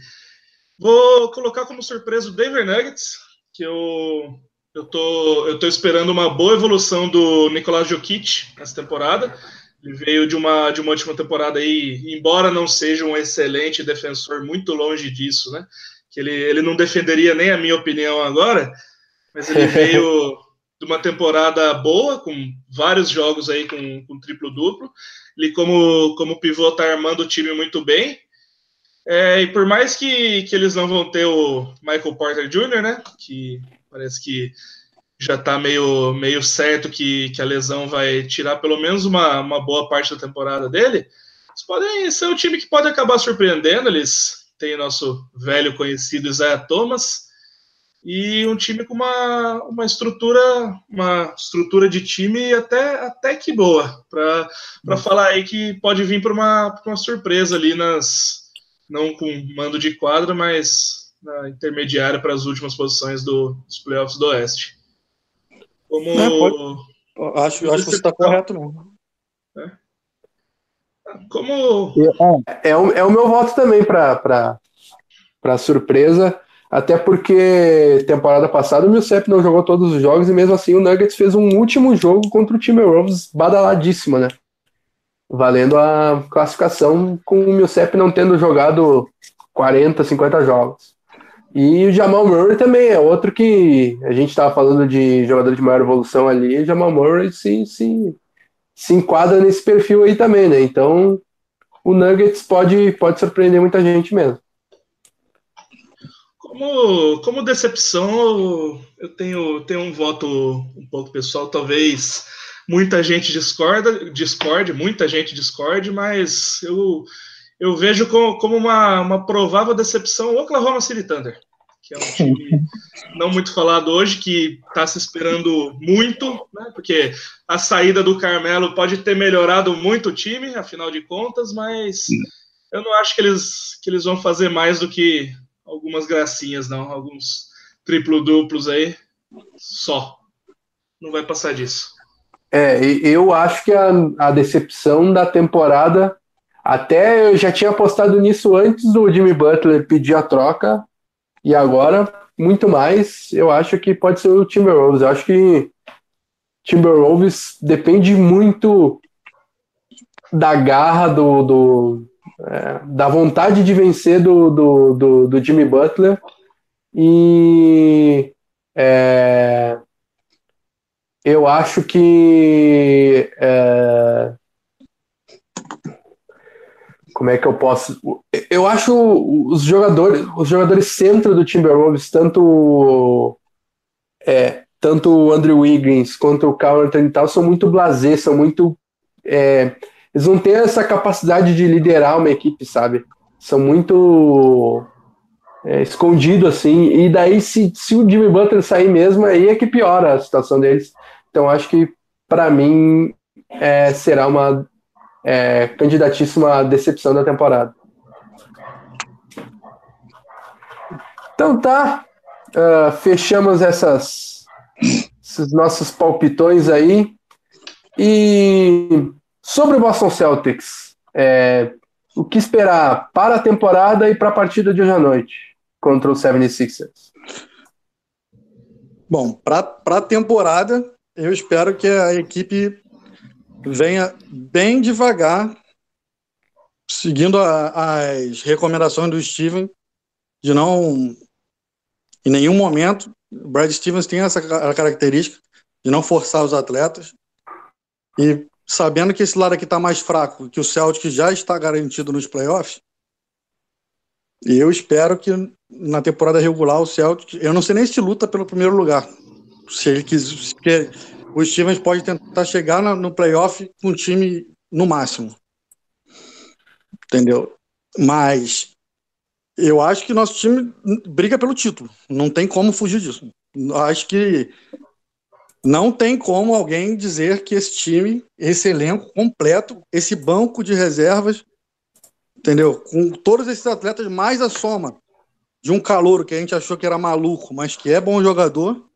Speaker 2: Vou colocar como surpresa o Denver Nuggets, que eu, eu, tô, eu tô esperando uma boa evolução do Nicolas Jokic nessa temporada. Ele veio de uma, de uma última temporada aí, embora não seja um excelente defensor, muito longe disso, né? Que ele, ele não defenderia nem a minha opinião agora, mas ele veio de uma temporada boa, com vários jogos aí com, com triplo-duplo. Ele, como, como pivô, tá armando o time muito bem. É, e por mais que, que eles não vão ter o Michael Porter Jr., né? Que parece que já está meio, meio certo que, que a lesão vai tirar pelo menos uma, uma boa parte da temporada dele. Eles podem ser um time que pode acabar surpreendendo. Eles têm nosso velho conhecido Isaiah Thomas e um time com uma, uma estrutura uma estrutura de time até, até que boa para hum. falar aí que pode vir para uma, uma surpresa ali nas não com mando de quadra mas na intermediária para as últimas posições do, dos playoffs do Oeste como é,
Speaker 3: pode, acho, acho que você está correto não
Speaker 2: é. como
Speaker 1: é, é, o, é o meu voto também para para surpresa até porque temporada passada o Millsap não jogou todos os jogos e mesmo assim o Nuggets fez um último jogo contra o time Wolves badaladíssimo, né? Valendo a classificação com o Millsap não tendo jogado 40, 50 jogos. E o Jamal Murray também é outro que a gente estava falando de jogador de maior evolução ali. O Jamal Murray se, se, se enquadra nesse perfil aí também, né? Então o Nuggets pode, pode surpreender muita gente mesmo.
Speaker 2: Como, como decepção, eu tenho, tenho um voto um pouco pessoal, talvez muita gente discorda, discorde, muita gente discorde, mas eu, eu vejo como, como uma, uma provável decepção o Oklahoma City Thunder, que é um time não muito falado hoje, que está se esperando muito, né, porque a saída do Carmelo pode ter melhorado muito o time, afinal de contas, mas eu não acho que eles, que eles vão fazer mais do que algumas gracinhas, não. Alguns triplo-duplos aí, só. Não vai passar disso.
Speaker 1: É, eu acho que a, a decepção da temporada, até eu já tinha apostado nisso antes do Jimmy Butler pedir a troca, e agora, muito mais, eu acho que pode ser o Timberwolves. Eu acho que Timberwolves depende muito da garra do, do, é, da vontade de vencer do, do, do, do Jimmy Butler. E é, eu acho que é, como é que eu posso eu acho os jogadores os jogadores centro do Timberwolves tanto é, tanto o Andrew Wiggins quanto o Carl Anthony tal são muito blasé são muito é, eles não têm essa capacidade de liderar uma equipe, sabe? São muito é, escondidos assim. E daí, se, se o Jimmy Butler sair mesmo, aí é que piora a situação deles. Então, acho que, para mim, é, será uma é, candidatíssima decepção da temporada. Então, tá. Uh, fechamos essas, esses nossos palpitões aí. E Sobre o Boston Celtics, é, o que esperar para a temporada e para a partida de hoje à noite contra o 76ers?
Speaker 3: Bom, para a temporada, eu espero que a equipe venha bem devagar, seguindo a, as recomendações do Steven, de não, em nenhum momento, Brad Stevens tem essa característica de não forçar os atletas. E sabendo que esse lado aqui está mais fraco, que o Celtic já está garantido nos playoffs, e eu espero que na temporada regular o Celtic, eu não sei nem se luta pelo primeiro lugar, se ele quiser, o Stevens pode tentar chegar no playoff com um time no máximo, entendeu? Mas eu acho que nosso time briga pelo título, não tem como fugir disso. Acho que não tem como alguém dizer que esse time, esse elenco completo, esse banco de reservas, entendeu? Com todos esses atletas, mais a soma de um calouro que a gente achou que era maluco, mas que é bom jogador,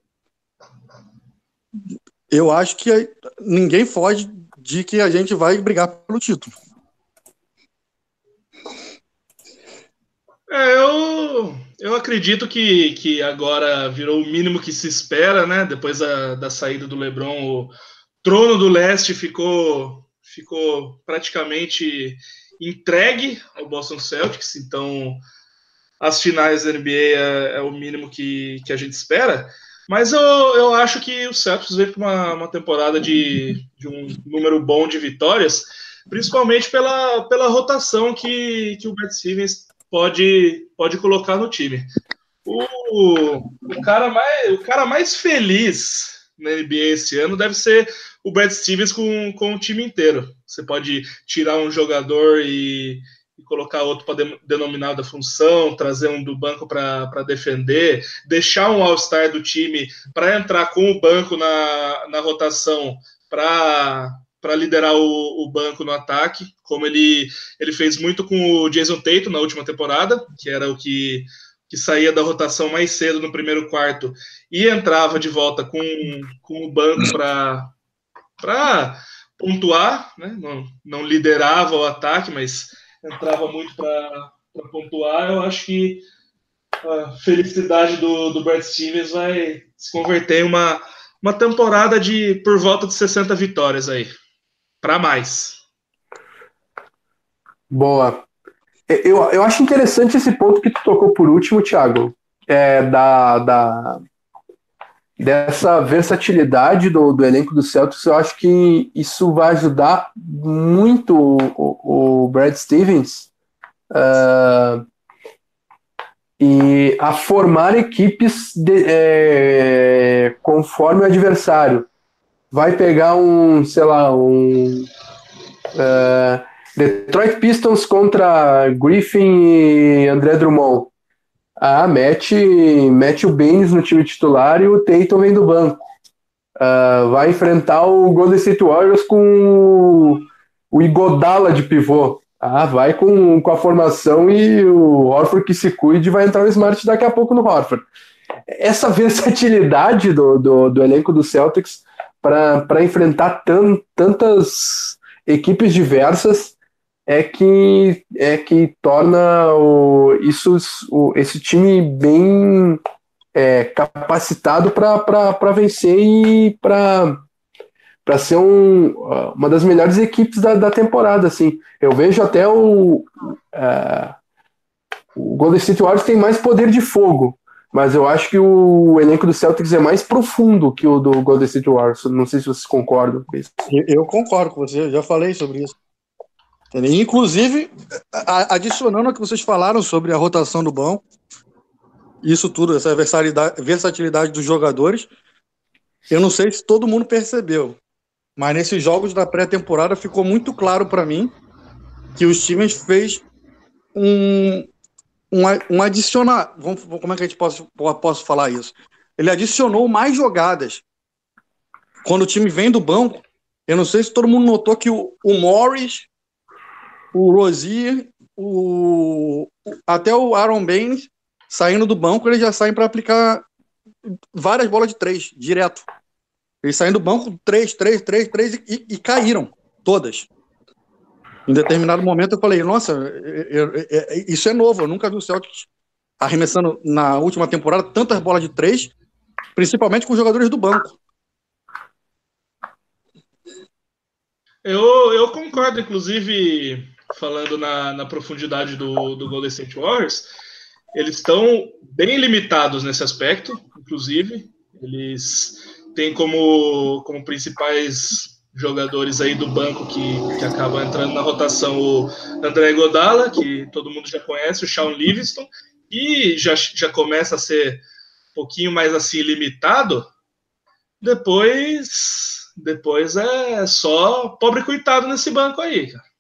Speaker 3: eu acho que ninguém foge de que a gente vai brigar pelo título.
Speaker 2: É, eu, eu acredito que, que agora virou o mínimo que se espera, né? Depois da, da saída do LeBron, o trono do leste ficou, ficou praticamente entregue ao Boston Celtics, então as finais da NBA é, é o mínimo que, que a gente espera. Mas eu, eu acho que o Celtics veio com uma, uma temporada de, de um número bom de vitórias, principalmente pela, pela rotação que, que o Brad Stevens pode, pode colocar no time. O, o, cara mais, o cara mais feliz na NBA esse ano deve ser o Brad Stevens com, com o time inteiro. Você pode tirar um jogador e, e colocar outro para de, denominar da função, trazer um do banco para defender, deixar um All-Star do time para entrar com o banco na, na rotação para para liderar o, o, banco no ataque, como ele, ele fez muito com o Jason Tatum na última temporada, que era o que, que saía da rotação mais cedo no primeiro quarto e entrava de volta com, com o banco para pontuar, né? não, não liderava o ataque, mas entrava muito para pontuar. Eu acho que a felicidade do, do Brad Stevens vai se converter em uma, uma temporada de por volta de 60 vitórias aí para mais.
Speaker 1: Boa. Eu, eu acho interessante esse ponto que tu tocou por último, Thiago, é, da, da, dessa versatilidade do, do elenco do Celtics, eu acho que isso vai ajudar muito o, o Brad Stevens uh, e a formar equipes de, é, conforme o adversário. Vai pegar um, sei lá, um uh, Detroit Pistons contra Griffin e André Drummond. Ah, mete, mete o Baines no time titular e o Tatum vem do banco. Uh, vai enfrentar o Golden State Warriors com o Igodala de pivô. Ah, vai com, com a formação e o Horford que se cuide vai entrar o Smart daqui a pouco no Horford. Essa versatilidade do, do, do elenco do Celtics para enfrentar tan, tantas equipes diversas é que é que torna o, isso o, esse time bem é, capacitado para vencer e para ser um, uma das melhores equipes da, da temporada assim. Eu vejo até o é, o Golden State Warriors tem mais poder de fogo mas eu acho que o elenco do Celtics é mais profundo que o do Golden State Warriors. Não sei se vocês concordam com isso.
Speaker 3: Eu concordo com você eu já falei sobre isso Inclusive, adicionando o que vocês falaram sobre a rotação do banco, isso tudo, essa versatilidade, dos jogadores, eu não sei se todo mundo percebeu, mas nesses jogos da pré-temporada ficou muito claro para mim que os times fez um, um, um adicionar. Como é que a gente pode, posso falar isso? Ele adicionou mais jogadas. Quando o time vem do banco, eu não sei se todo mundo notou que o, o Morris o Rosier, o, até o Aaron Baines saindo do banco, eles já saem para aplicar várias bolas de três, direto. Eles saem do banco, três, três, três, três, e, e caíram, todas. Em determinado momento eu falei, nossa, eu, eu, eu, isso é novo, eu nunca vi o Celtics arremessando na última temporada tantas bolas de três, principalmente com jogadores do banco.
Speaker 2: Eu, eu concordo, inclusive, falando na, na profundidade do, do Golden State Warriors, eles estão bem limitados nesse aspecto, inclusive. Eles têm como, como principais jogadores aí do banco que, que acabam entrando na rotação o André Godala, que todo mundo já conhece, o Sean Livingston, e já, já começa a ser um pouquinho mais assim limitado. Depois, depois é só pobre coitado nesse banco aí, cara.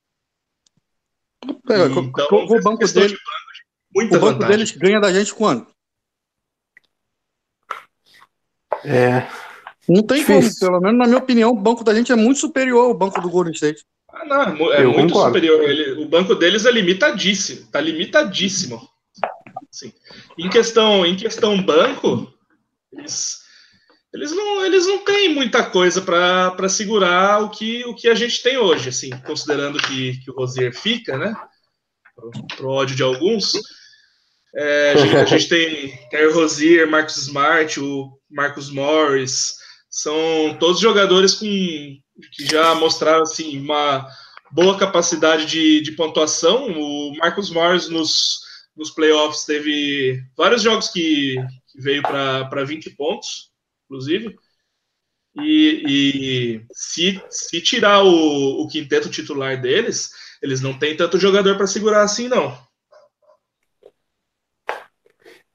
Speaker 3: Então, o banco dele, muita o banco vantagem. deles ganha da gente quando?
Speaker 1: É.
Speaker 3: Não tem Difícil. como, pelo menos na minha opinião, o banco da gente é muito superior ao banco do Golden State.
Speaker 2: Ah, não, é, é muito concordo. superior. Ele, o banco deles é limitadíssimo, tá limitadíssimo. Sim. Em questão, em questão banco, eles eles não, eles não têm muita coisa para segurar o que, o que a gente tem hoje, assim, considerando que, que o Rosier fica, né? Pro, ódio de alguns. É, a, gente, a, gente, tem Terry Rosier, Marcos Smart, o Marcos Morris, são todos jogadores com, que já mostraram assim, uma boa capacidade de, de pontuação. O Marcos Morris nos, nos playoffs teve vários jogos que, que veio para 20 pontos inclusive. E, e se, se tirar o, o quinteto titular deles, eles não têm tanto jogador para segurar assim, não.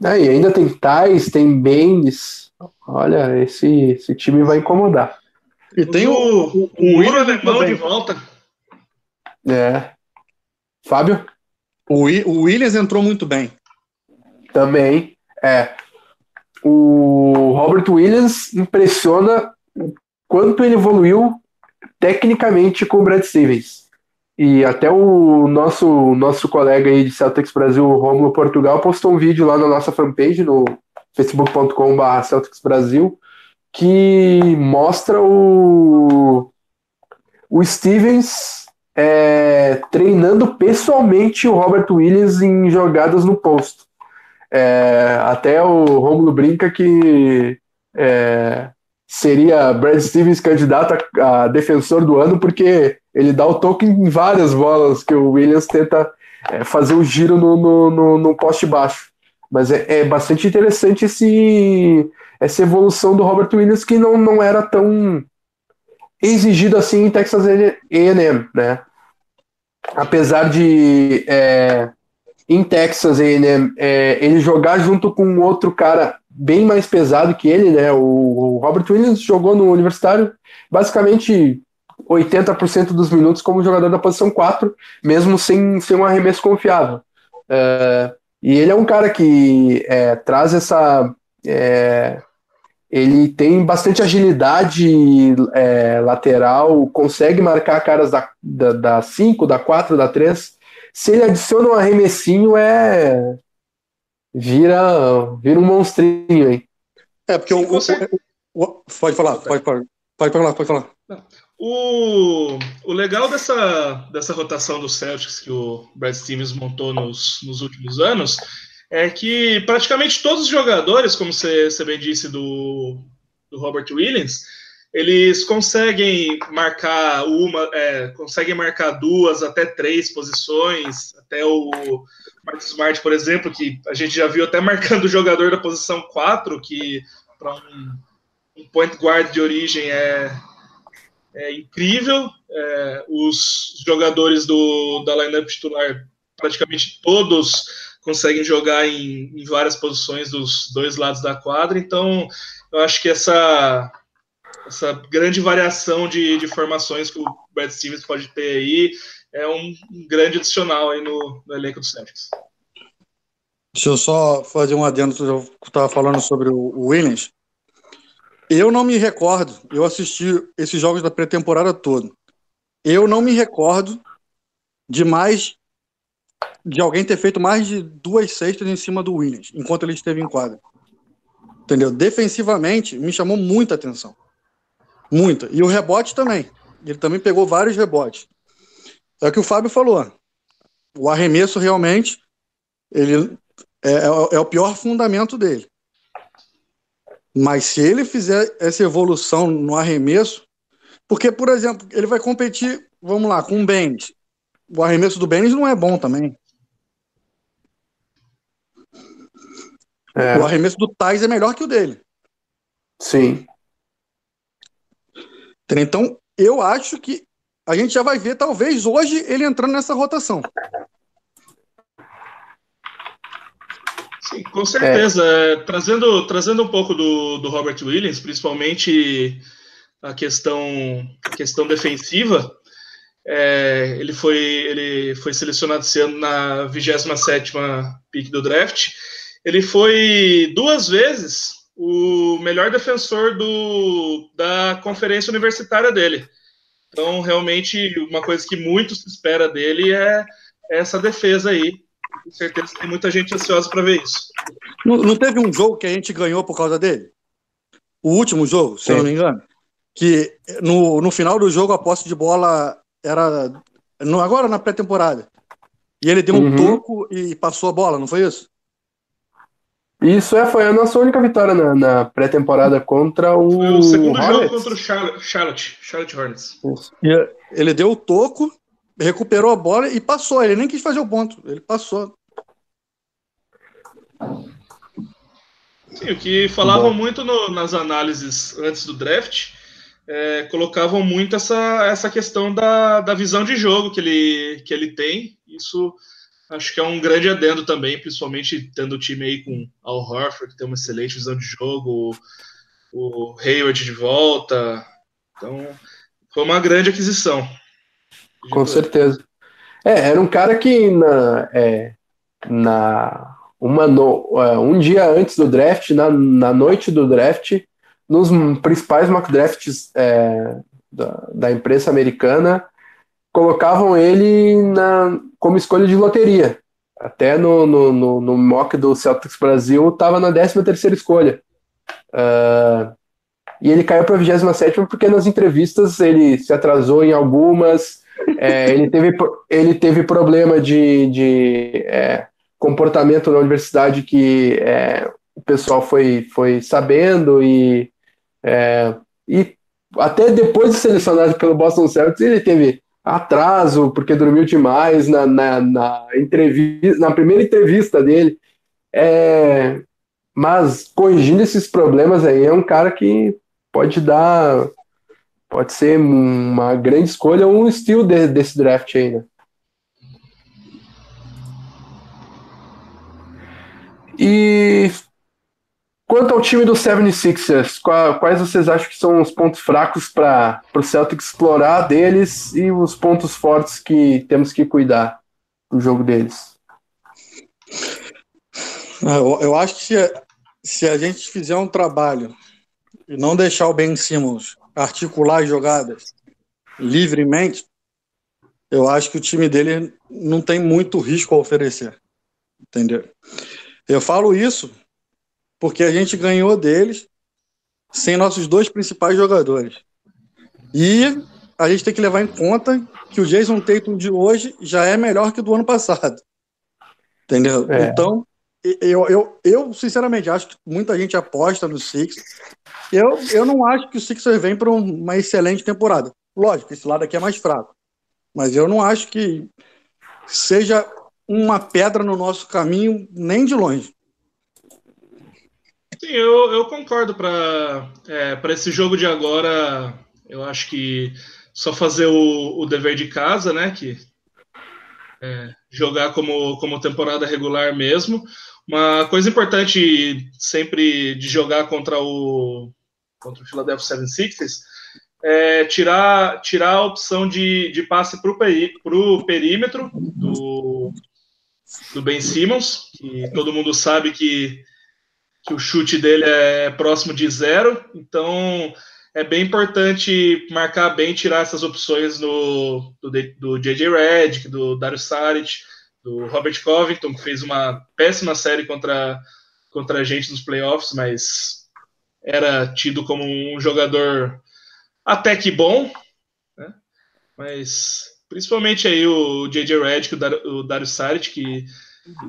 Speaker 1: Ah, e ainda tem Tais, tem Bendes. Olha, esse, esse time vai incomodar.
Speaker 2: E tem o, o, o, o William alemão de volta.
Speaker 1: É. Fábio?
Speaker 3: O, o Williams entrou muito bem.
Speaker 1: Também. É o Robert Williams impressiona quanto ele evoluiu tecnicamente com o Brad Stevens. E até o nosso nosso colega aí de Celtics Brasil, Romulo Portugal, postou um vídeo lá na nossa fanpage no facebook.com.br Celtics Brasil que mostra o, o Stevens é, treinando pessoalmente o Robert Williams em jogadas no posto. É, até o Romulo brinca que é, seria Brad Stevens candidato a, a, defensor do ano, porque ele dá o toque em várias bolas que o Williams tenta é, fazer o giro no, no, no, no, poste baixo. Mas é, é bastante interessante esse, essa evolução do Robert Williams que não, não era tão exigido assim em Texas A&M, né? Apesar de é, em Texas A&M é, ele jogar junto com outro cara bem mais pesado que ele, né? O, o Robert Williams jogou no universitário basicamente 80% dos minutos como jogador da posição 4, mesmo sem, sem um arremesso confiável. É, e ele é um cara que é, traz essa. É, ele tem bastante agilidade é, lateral, consegue marcar caras da 5, da 4, da 3. Se ele adiciona um arremessinho, é. Vira, vira um monstrinho, hein?
Speaker 3: É, porque o, o, o, Pode falar, pode, pode, pode falar, pode falar.
Speaker 2: O, o legal dessa, dessa rotação dos Celtics que o Brad Stevens montou nos, nos últimos anos é que praticamente todos os jogadores, como você, você bem disse do, do Robert Williams, eles conseguem marcar uma, é, conseguem marcar duas até três posições, até o Marcos Smart, por exemplo, que a gente já viu até marcando o jogador da posição 4, que para um, um point guard de origem é, é incrível. É, os jogadores do, da lineup titular, praticamente todos conseguem jogar em, em, várias posições dos dois lados da quadra. Então, eu acho que essa, essa grande variação de, de formações que o Brad Stevens pode ter aí é um, grande adicional aí no, no elenco do Celtics.
Speaker 3: Deixa eu só fazer um adendo, eu estava falando sobre o Williams. Eu não me recordo, eu assisti esses jogos da pré-temporada todo. Eu não me recordo de mais de alguém ter feito mais de duas cestas em cima do Williams enquanto ele esteve em quadra. Entendeu? Defensivamente me chamou muita atenção. Muita. E o rebote também. Ele também pegou vários rebotes. É o que o Fábio falou. O arremesso realmente ele é, é, é o pior fundamento dele. Mas se ele fizer essa evolução no arremesso, porque, por exemplo, ele vai competir, vamos lá, com o Benz. O arremesso do Benz não é bom também. É. O arremesso do Tais é melhor que o dele.
Speaker 1: Sim.
Speaker 3: Então, eu acho que a gente já vai ver, talvez, hoje, ele entrando nessa rotação.
Speaker 2: Sim, com certeza. É. Trazendo, trazendo um pouco do, do Robert Williams, principalmente a questão, a questão defensiva, é, ele, foi, ele foi selecionado esse ano na 27 pick do draft. Ele foi duas vezes o melhor defensor do, da conferência universitária dele. Então, realmente, uma coisa que muito se espera dele é essa defesa aí com certeza tem muita gente ansiosa para ver isso.
Speaker 3: Não, não, teve um jogo que a gente ganhou por causa dele? O último jogo, se eu não me engano? Que no, no final do jogo a posse de bola era. No, agora na pré-temporada. E ele deu um uhum. toco e passou a bola, não foi isso?
Speaker 1: Isso é, foi a nossa única vitória na, na pré-temporada contra o. Foi
Speaker 2: o segundo Hornets. jogo contra o Charlotte, Charlotte, Charlotte Hornets.
Speaker 3: ele deu o toco, recuperou a bola e passou. Ele nem quis fazer o ponto, ele passou.
Speaker 2: Sim, o que falavam Bom. muito no, nas análises antes do draft, é, colocavam muito essa, essa questão da, da visão de jogo que ele, que ele tem. Isso acho que é um grande adendo também, principalmente tendo o time aí com Al Horford, que tem uma excelente visão de jogo, o, o Hayward de volta. Então, foi uma grande aquisição.
Speaker 1: Com certeza. É, era um cara que na, é, na uma no, é, um dia antes do draft, na, na noite do draft, nos principais mock drafts é, da, da imprensa americana, colocavam ele na, como escolha de loteria. Até no, no, no, no mock do Celtics Brasil estava na 13 terceira escolha. Uh, e ele caiu para a 27 porque nas entrevistas ele se atrasou em algumas, é, ele, teve, ele teve problema de, de é, comportamento na universidade que é, o pessoal foi, foi sabendo e, é, e até depois de selecionado pelo Boston Celtics ele teve atraso porque dormiu demais na, na, na entrevista na primeira entrevista dele É, mas corrigindo esses problemas aí, é um cara que pode dar. Pode ser uma grande escolha, um estilo de, desse draft aí, né? E quanto ao time do 76ers, quais vocês acham que são os pontos fracos para o Celtic explorar deles e os pontos fortes que temos que cuidar do jogo deles?
Speaker 3: Ah, eu, eu acho que se, se a gente fizer um trabalho e não deixar o Ben Simmons articular as jogadas livremente, eu acho que o time dele não tem muito risco a oferecer. Entendeu? Eu falo isso porque a gente ganhou deles sem nossos dois principais jogadores. E a gente tem que levar em conta que o Jason Tatum de hoje já é melhor que o do ano passado. Entendeu? É. Então, eu, eu, eu, sinceramente, acho que muita gente aposta no Sixers. Eu, eu não acho que o Sixers vem para uma excelente temporada. Lógico, esse lado aqui é mais fraco. Mas eu não acho que seja uma pedra no nosso caminho, nem de longe.
Speaker 2: Sim, eu, eu concordo para é, esse jogo de agora. Eu acho que só fazer o, o dever de casa, né? Que é, jogar como, como temporada regular mesmo. Uma coisa importante sempre de jogar contra o contra o Philadelphia 76ers é tirar, tirar a opção de, de passe para o perímetro do, do Ben Simmons, que todo mundo sabe que, que o chute dele é próximo de zero, então é bem importante marcar bem, tirar essas opções no, do, do J.J. Redick, do Dario Saric, do Robert Covington, que fez uma péssima série contra, contra a gente nos playoffs, mas era tido como um jogador até que bom, né? mas Principalmente aí o J.J. Redick o Dario Saric, que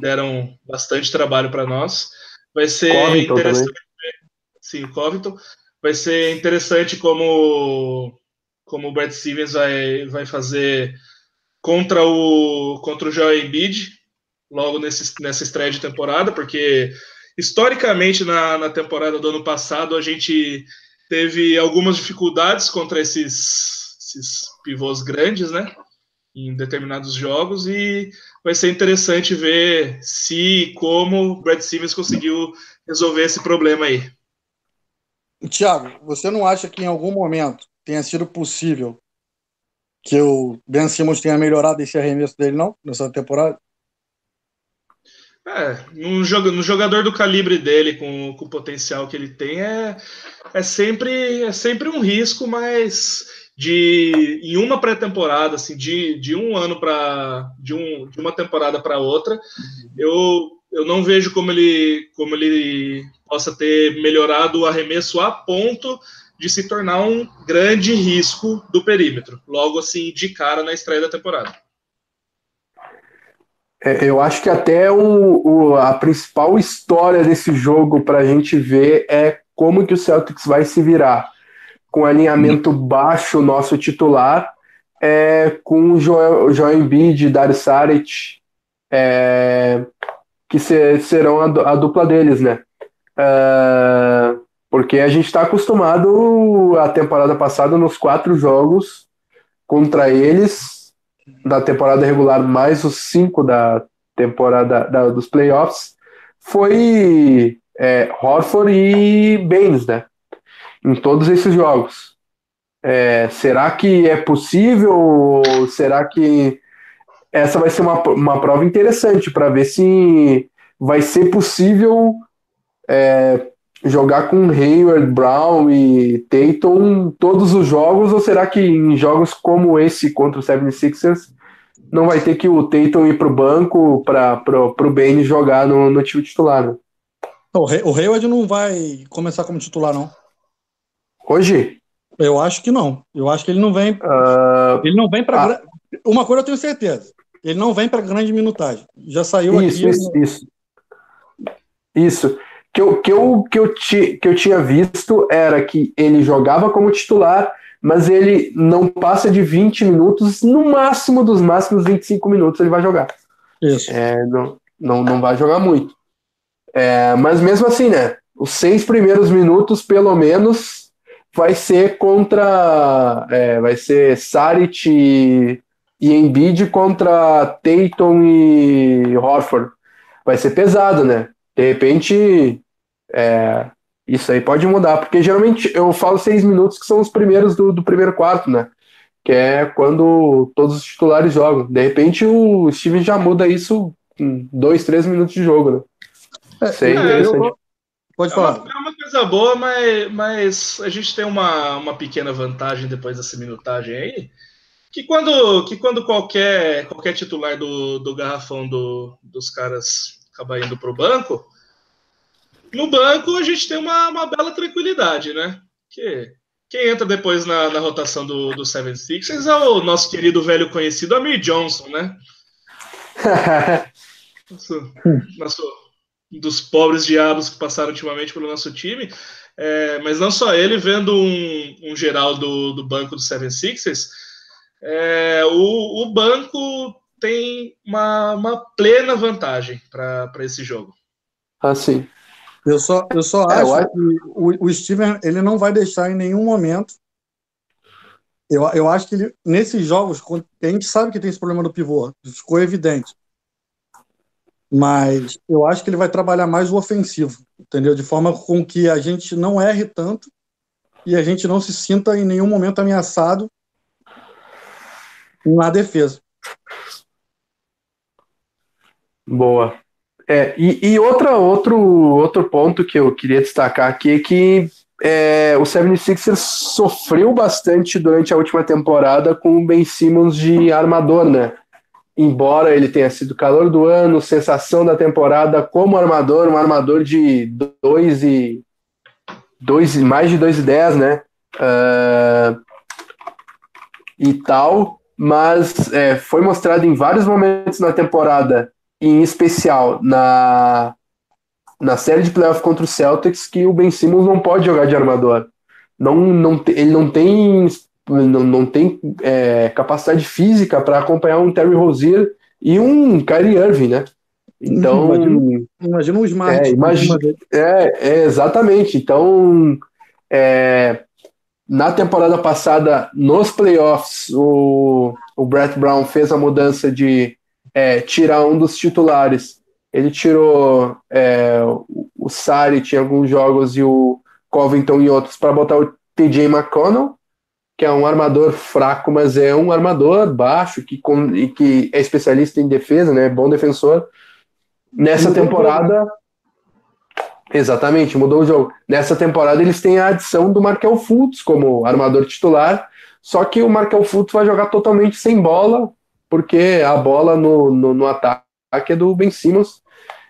Speaker 2: deram bastante trabalho para nós. Vai ser Covington interessante. Também. Sim, Covington. Vai ser interessante como, como o Brad Stevens vai, vai fazer contra o, contra o Joel Embiid, logo nesse, nessa estreia de temporada, porque historicamente na, na temporada do ano passado a gente teve algumas dificuldades contra esses, esses pivôs grandes, né? Em determinados jogos e vai ser interessante ver se e como o Brad Stevens conseguiu resolver esse problema aí.
Speaker 3: Tiago, você não acha que em algum momento tenha sido possível que o Ben Simmons tenha melhorado esse arremesso dele, não? Nessa temporada?
Speaker 2: É, no, jogador do calibre dele, com, com o potencial que ele tem, é, é, sempre, é sempre um risco, mas de em uma pré-temporada, assim, de, de um ano para de, um, de uma temporada para outra, eu, eu não vejo como ele como ele possa ter melhorado o arremesso a ponto de se tornar um grande risco do perímetro, logo assim de cara na estreia da temporada.
Speaker 1: É, eu acho que até o, o, a principal história desse jogo para a gente ver é como que o Celtics vai se virar com alinhamento baixo nosso titular, é, com o Joel, Joel Embiid e Dario Saric, é, que ser, serão a, a, dupla deles, né? É, porque a gente está acostumado a temporada passada nos quatro jogos contra eles da temporada regular mais os cinco da temporada da, dos playoffs foi é, Horford e Baines, né? Em todos esses jogos. É, será que é possível? Será que essa vai ser uma, uma prova interessante para ver se vai ser possível é, jogar com Hayward, Brown e Tatum todos os jogos? Ou será que em jogos como esse contra o 76ers não vai ter que o Tatum ir para o banco para o Bane jogar no, no time titular? Né?
Speaker 3: O Hayward não vai começar como titular, não.
Speaker 1: Hoje?
Speaker 3: Eu acho que não. Eu acho que ele não vem. Uh... Ele não vem para. Ah. Uma coisa eu tenho certeza. Ele não vem para grande minutagem. Já saiu
Speaker 1: isso,
Speaker 3: aqui.
Speaker 1: Isso, isso. Isso. Que eu, que, eu, que, eu ti, que eu tinha visto era que ele jogava como titular, mas ele não passa de 20 minutos, no máximo dos máximos 25 minutos ele vai jogar.
Speaker 3: Isso.
Speaker 1: É, não, não, não vai jogar muito. É, mas mesmo assim, né? Os seis primeiros minutos, pelo menos, vai ser contra. É, vai ser Sarit e, e Embiid contra Tatum e Horford. Vai ser pesado, né? De repente, é, isso aí pode mudar, porque geralmente eu falo seis minutos que são os primeiros do, do primeiro quarto, né? Que é quando todos os titulares jogam. De repente o Steven já muda isso em dois, três minutos de jogo, né?
Speaker 2: É, Sei, é, eu, pode falar. É uma, é uma, coisa boa, mas, mas a gente tem uma, uma pequena vantagem depois dessa minutagem aí. Que quando, que quando qualquer, qualquer titular do, do garrafão do, dos caras acaba indo para o banco, no banco a gente tem uma, uma bela tranquilidade, né? Que quem entra depois na, na rotação do, do Seven Sixers é o nosso querido velho conhecido Amir Johnson, né? nosso, nosso, dos pobres diabos que passaram ultimamente pelo nosso time. É, mas não só ele, vendo um, um geral do, do banco do Seven Sixers, é, o, o banco tem uma, uma plena vantagem para esse jogo.
Speaker 1: Ah, sim.
Speaker 3: Eu só, eu só é, acho, acho que o, o Steven ele não vai deixar em nenhum momento. Eu, eu acho que ele, nesses jogos, a gente sabe que tem esse problema do pivô, ficou evidente. Mas eu acho que ele vai trabalhar mais o ofensivo, entendeu? De forma com que a gente não erre tanto e a gente não se sinta em nenhum momento ameaçado na defesa.
Speaker 1: Boa. É, e, e outra, outro, outro ponto que eu queria destacar aqui é que é, o 76ers sofreu bastante durante a última temporada com o Ben Simmons de armador, né? Embora ele tenha sido calor do ano, sensação da temporada como armador, um armador de 2 e, dois, mais de 2 e 10, né? Uh, e tal, mas é, foi mostrado em vários momentos na temporada em especial na, na série de playoff contra o Celtics, que o Ben Simmons não pode jogar de armador. Não, não, ele não tem, não, não tem é, capacidade física para acompanhar um Terry Rozier e um Kyrie Irving, né? Então.
Speaker 3: Imagina, um Smart.
Speaker 1: É, imagina, é, é, exatamente. Então, é, na temporada passada, nos playoffs, o, o Brett Brown fez a mudança de é, tirar um dos titulares. Ele tirou é, o Sari em alguns jogos e o Covington em outros para botar o TJ McConnell, que é um armador fraco, mas é um armador baixo que, com, e que é especialista em defesa, né? Bom defensor. Nessa temporada. Exatamente, mudou o jogo. Nessa temporada eles têm a adição do Markel Fultz como armador titular, só que o Markel Fultz vai jogar totalmente sem bola, porque a bola no, no, no ataque é do Ben Simmons.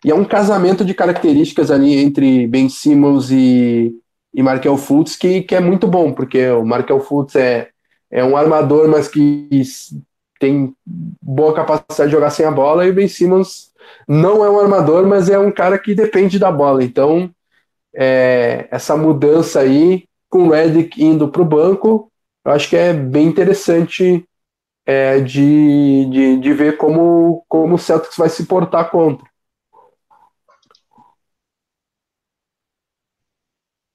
Speaker 1: E é um casamento de características ali entre Ben Simmons e, e Markel Fultz que, que é muito bom, porque o Markel Fultz é, é um armador, mas que tem boa capacidade de jogar sem a bola, e o Ben Simmons não é um armador, mas é um cara que depende da bola. Então, é, essa mudança aí, com o Redick indo para o banco, eu acho que é bem interessante é, de, de, de ver como, como o Celtics vai se portar contra.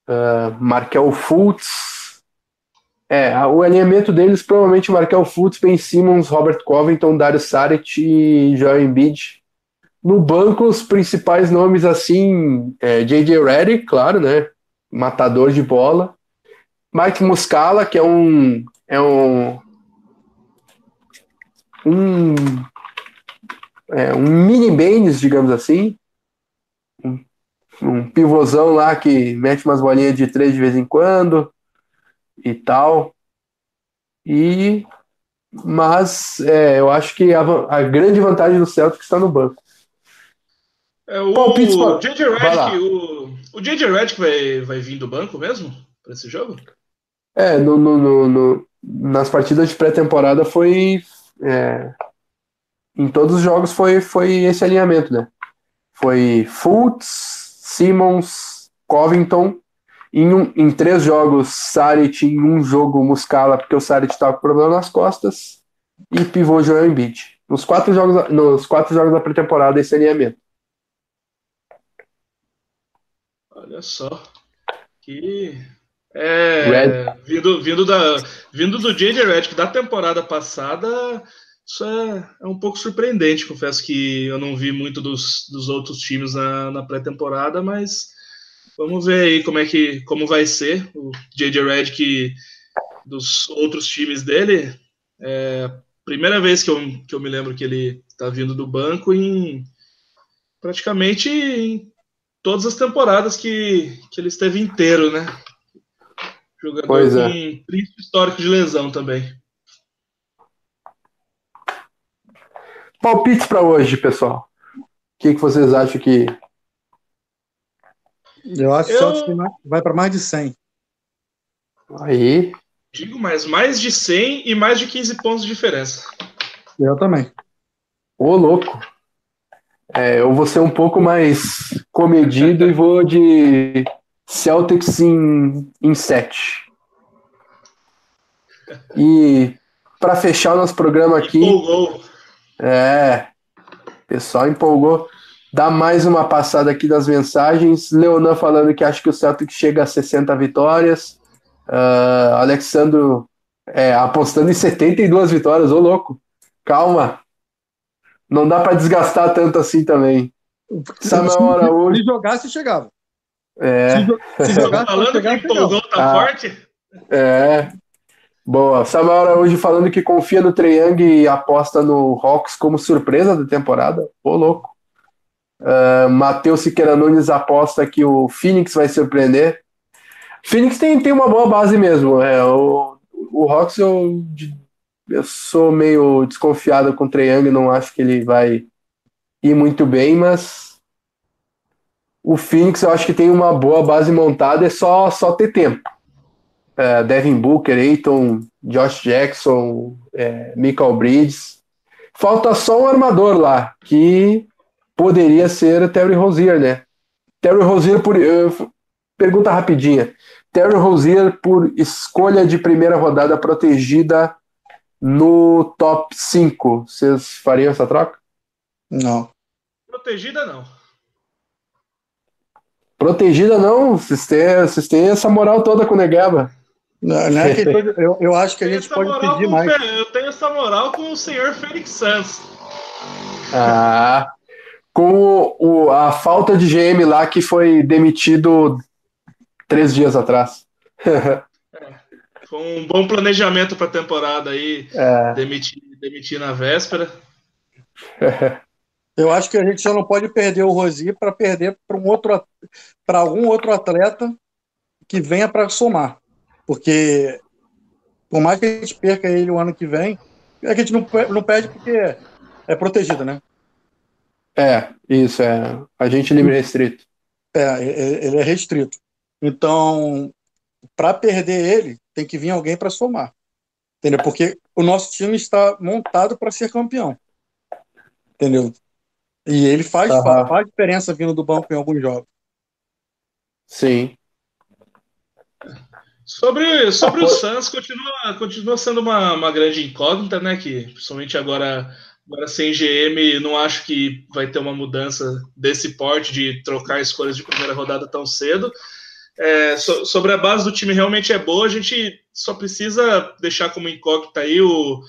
Speaker 1: Uh, Markel Fultz. É, o alinhamento deles provavelmente Markel Fultz, Ben Simmons, Robert Covington, Dario Saric e Joel Embiid. No banco, os principais nomes assim, é, J.J. Reddick, claro, né? Matador de bola. Mike Muscala, que é um, é um um, é, um mini Baines, digamos assim, um pivôzão lá que mete umas bolinhas de três de vez em quando e tal. E mas é, eu acho que a, a, grande vantagem do Celtic está no banco.
Speaker 2: É, o, Bom, o JJ Redick, o, o JJ Redick vai, vai vir do banco mesmo para esse jogo?
Speaker 1: É, no, no, no, no nas partidas de pré-temporada foi, é, em todos os jogos foi, foi esse alinhamento, né? Foi Fultz, Simmons, Covington, em, um, em três jogos Sarit, em um jogo Muscala, porque o Sarit estava com problema nas costas, e pivô Joel Embiid. Nos quatro jogos, nos quatro jogos da pré-temporada, esse alinhamento.
Speaker 2: Olha só. Que. É, vindo, vindo, da, vindo do J.J. Redick da temporada passada, isso é, é, um pouco surpreendente. Confesso que eu não vi muito dos, dos outros times na, na pré-temporada, mas vamos ver aí como é que como vai ser o J.J. Redick dos outros times dele. É, primeira vez que eu, que eu me lembro que ele está vindo do banco em praticamente em todas as temporadas que, que ele esteve inteiro, né? Jogador pois é. com triste histórico de lesão também.
Speaker 1: Palpites para hoje, pessoal. O que, que vocês acham que.
Speaker 3: Eu acho que vai para mais de 100.
Speaker 1: Aí.
Speaker 2: Digo, mas mais de 100 e mais de 15 pontos de diferença.
Speaker 3: Eu também.
Speaker 1: Ô, louco. É, eu vou ser um pouco mais comedido e vou de Celtics em, em 7. E para fechar o nosso programa aqui. É, o pessoal empolgou. Dá mais uma passada aqui das mensagens. Leonan falando que acha que o Celtics chega a 60 vitórias. Uh, Alexandro é, apostando em 72 vitórias. Ô, louco. Calma. Não dá para desgastar tanto assim também.
Speaker 3: Samuel Araújo. Se jogasse, chegava.
Speaker 1: É.
Speaker 2: Se, se jogasse, falando chegar, que empolgou, tá ah, forte?
Speaker 1: É. Boa. Samuel Araújo falando que confia no Treyang e aposta no Hawks como surpresa da temporada. Ô, louco. Uh, Matheus Siqueira Nunes aposta que o Phoenix vai surpreender. Phoenix tem, tem uma boa base mesmo. É, o, o Hawks eu eu sou meio desconfiado com o Treyang, não acho que ele vai ir muito bem, mas o Phoenix eu acho que tem uma boa base montada, é só, só ter tempo. É, Devin Booker, Aiton, Josh Jackson, é, Michael Bridges. Falta só um armador lá, que poderia ser o Terry Rozier, né? Terry Rozier, por, pergunta rapidinha. Terry Rozier, por escolha de primeira rodada protegida no top 5, vocês fariam essa troca?
Speaker 3: Não.
Speaker 2: Protegida não.
Speaker 1: Protegida não, vocês têm, vocês têm essa moral toda com o Negaba.
Speaker 3: Não, não é que eu, eu acho que a gente pode pedir mais.
Speaker 2: Eu tenho essa moral com o senhor Felix Santos.
Speaker 1: Ah, com o, o, a falta de GM lá que foi demitido três dias atrás.
Speaker 2: Foi um bom planejamento para a temporada aí, é. demitir, demitir na véspera.
Speaker 3: Eu acho que a gente só não pode perder o Rosi para perder para um outro para algum outro atleta que venha para somar. Porque por mais que a gente perca ele o ano que vem, é que a gente não, não perde porque é protegido, né?
Speaker 1: É, isso, é. Agente livre restrito.
Speaker 3: É, ele é restrito. Então, para perder ele, tem que vir alguém para somar. Entendeu? Porque o nosso time está montado para ser campeão. Entendeu? E ele faz, uhum. faz diferença vindo do banco em alguns jogos.
Speaker 1: Sim.
Speaker 2: Sobre, sobre o Suns, continua, continua sendo uma, uma grande incógnita, né? Que principalmente agora, agora sem GM, não acho que vai ter uma mudança desse porte de trocar escolhas de primeira rodada tão cedo. É, so, sobre a base do time realmente é boa, a gente só precisa deixar como incógnita aí o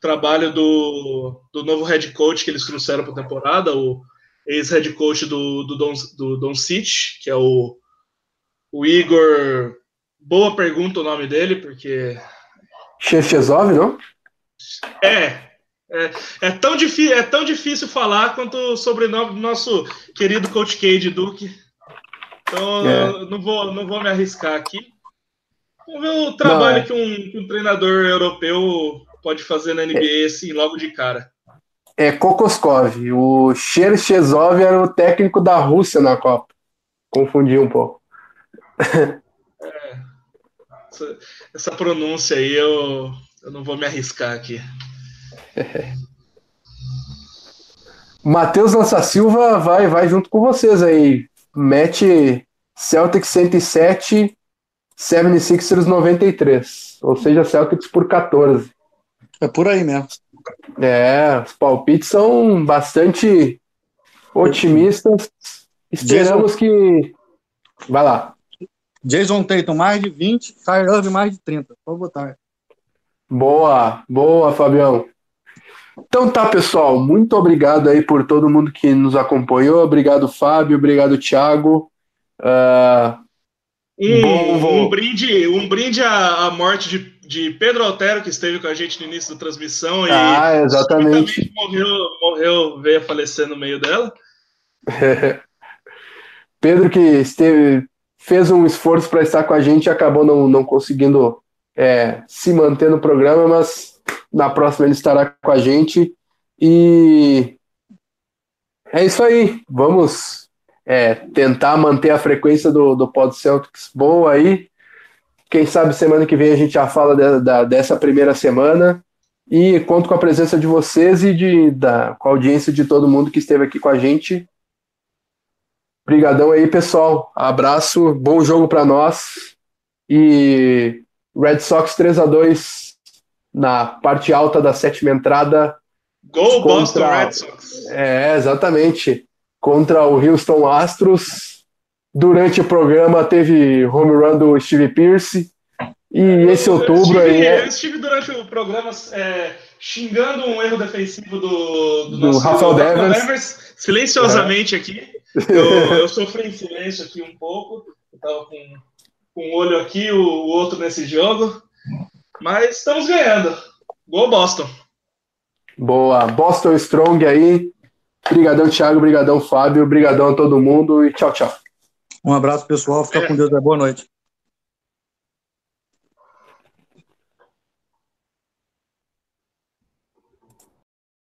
Speaker 2: trabalho do, do novo head coach que eles trouxeram para a temporada, o ex-head coach do, do, Don, do Don City, que é o, o Igor. Boa pergunta o nome dele, porque.
Speaker 1: Chefezov, não?
Speaker 2: É, é, é, tão é tão difícil falar quanto o sobrenome do nosso querido Coach Cade Duke. Então, é. não, vou, não vou me arriscar aqui. Vamos ver o trabalho não, é. que, um, que, um, treinador europeu pode fazer na NBA é. assim, logo de cara.
Speaker 1: É Kokoskov. O Cherchezov era o técnico da Rússia na Copa. Confundi um pouco.
Speaker 2: É, essa, essa, pronúncia aí eu, eu não vou me arriscar aqui.
Speaker 1: Matheus Lança Silva vai, vai junto com vocês aí mete Celtics 107, 76ers 93. Ou seja, Celtics por 14.
Speaker 3: É por aí mesmo.
Speaker 1: É, os palpites são bastante otimistas. Esperamos que. Vai lá.
Speaker 3: Jason Tatum, mais de 20. Kyrie Irving, mais de 30. Vou botar.
Speaker 1: Boa, boa, Fabião. Então tá, pessoal. Muito obrigado aí por todo mundo que nos acompanhou. Obrigado, Fábio. Obrigado, Thiago. Uh,
Speaker 2: um, bom, um, brinde, um brinde à, à morte de, de, Pedro Altero, que esteve com a gente no início da transmissão.
Speaker 1: Ah, e exatamente.
Speaker 2: Morreu, morreu, veio a falecer no meio dela.
Speaker 1: Pedro, que esteve, fez um esforço para estar com a gente e acabou não, não conseguindo é, se manter no programa, mas na próxima ele estará com a gente. E é isso aí. Vamos é, tentar manter a frequência do, do Pod Celtics boa aí. Quem sabe semana que vem a gente já fala de, da, dessa primeira semana. E conto com a presença de vocês e de, da, com a audiência de todo mundo que esteve aqui com a gente. Obrigadão aí, pessoal. Abraço, bom jogo para nós. E Red Sox 3 a 2 na parte alta da sétima entrada.
Speaker 2: Gol contra... Boston Red Sox.
Speaker 1: É, exatamente contra o Houston Astros. Durante o programa teve home run do Steve Pierce. E esse outubro
Speaker 2: eu
Speaker 1: estive, aí.
Speaker 2: É... Eu estive durante o programa é, xingando um erro defensivo do, do,
Speaker 1: do nosso Rafael Devers. Devers
Speaker 2: silenciosamente é. aqui. Eu, eu, sofri em silêncio aqui um pouco. Eu tava com, com um olho aqui, o, o outro nesse jogo. Mas estamos ganhando. Gol Boston.
Speaker 1: Boa. Boston Strong aí. Obrigadão, Thiago. Obrigadão, Fábio. Obrigadão a todo mundo e tchau, tchau.
Speaker 3: Um abraço, pessoal. Fica é. com Deus. Boa noite.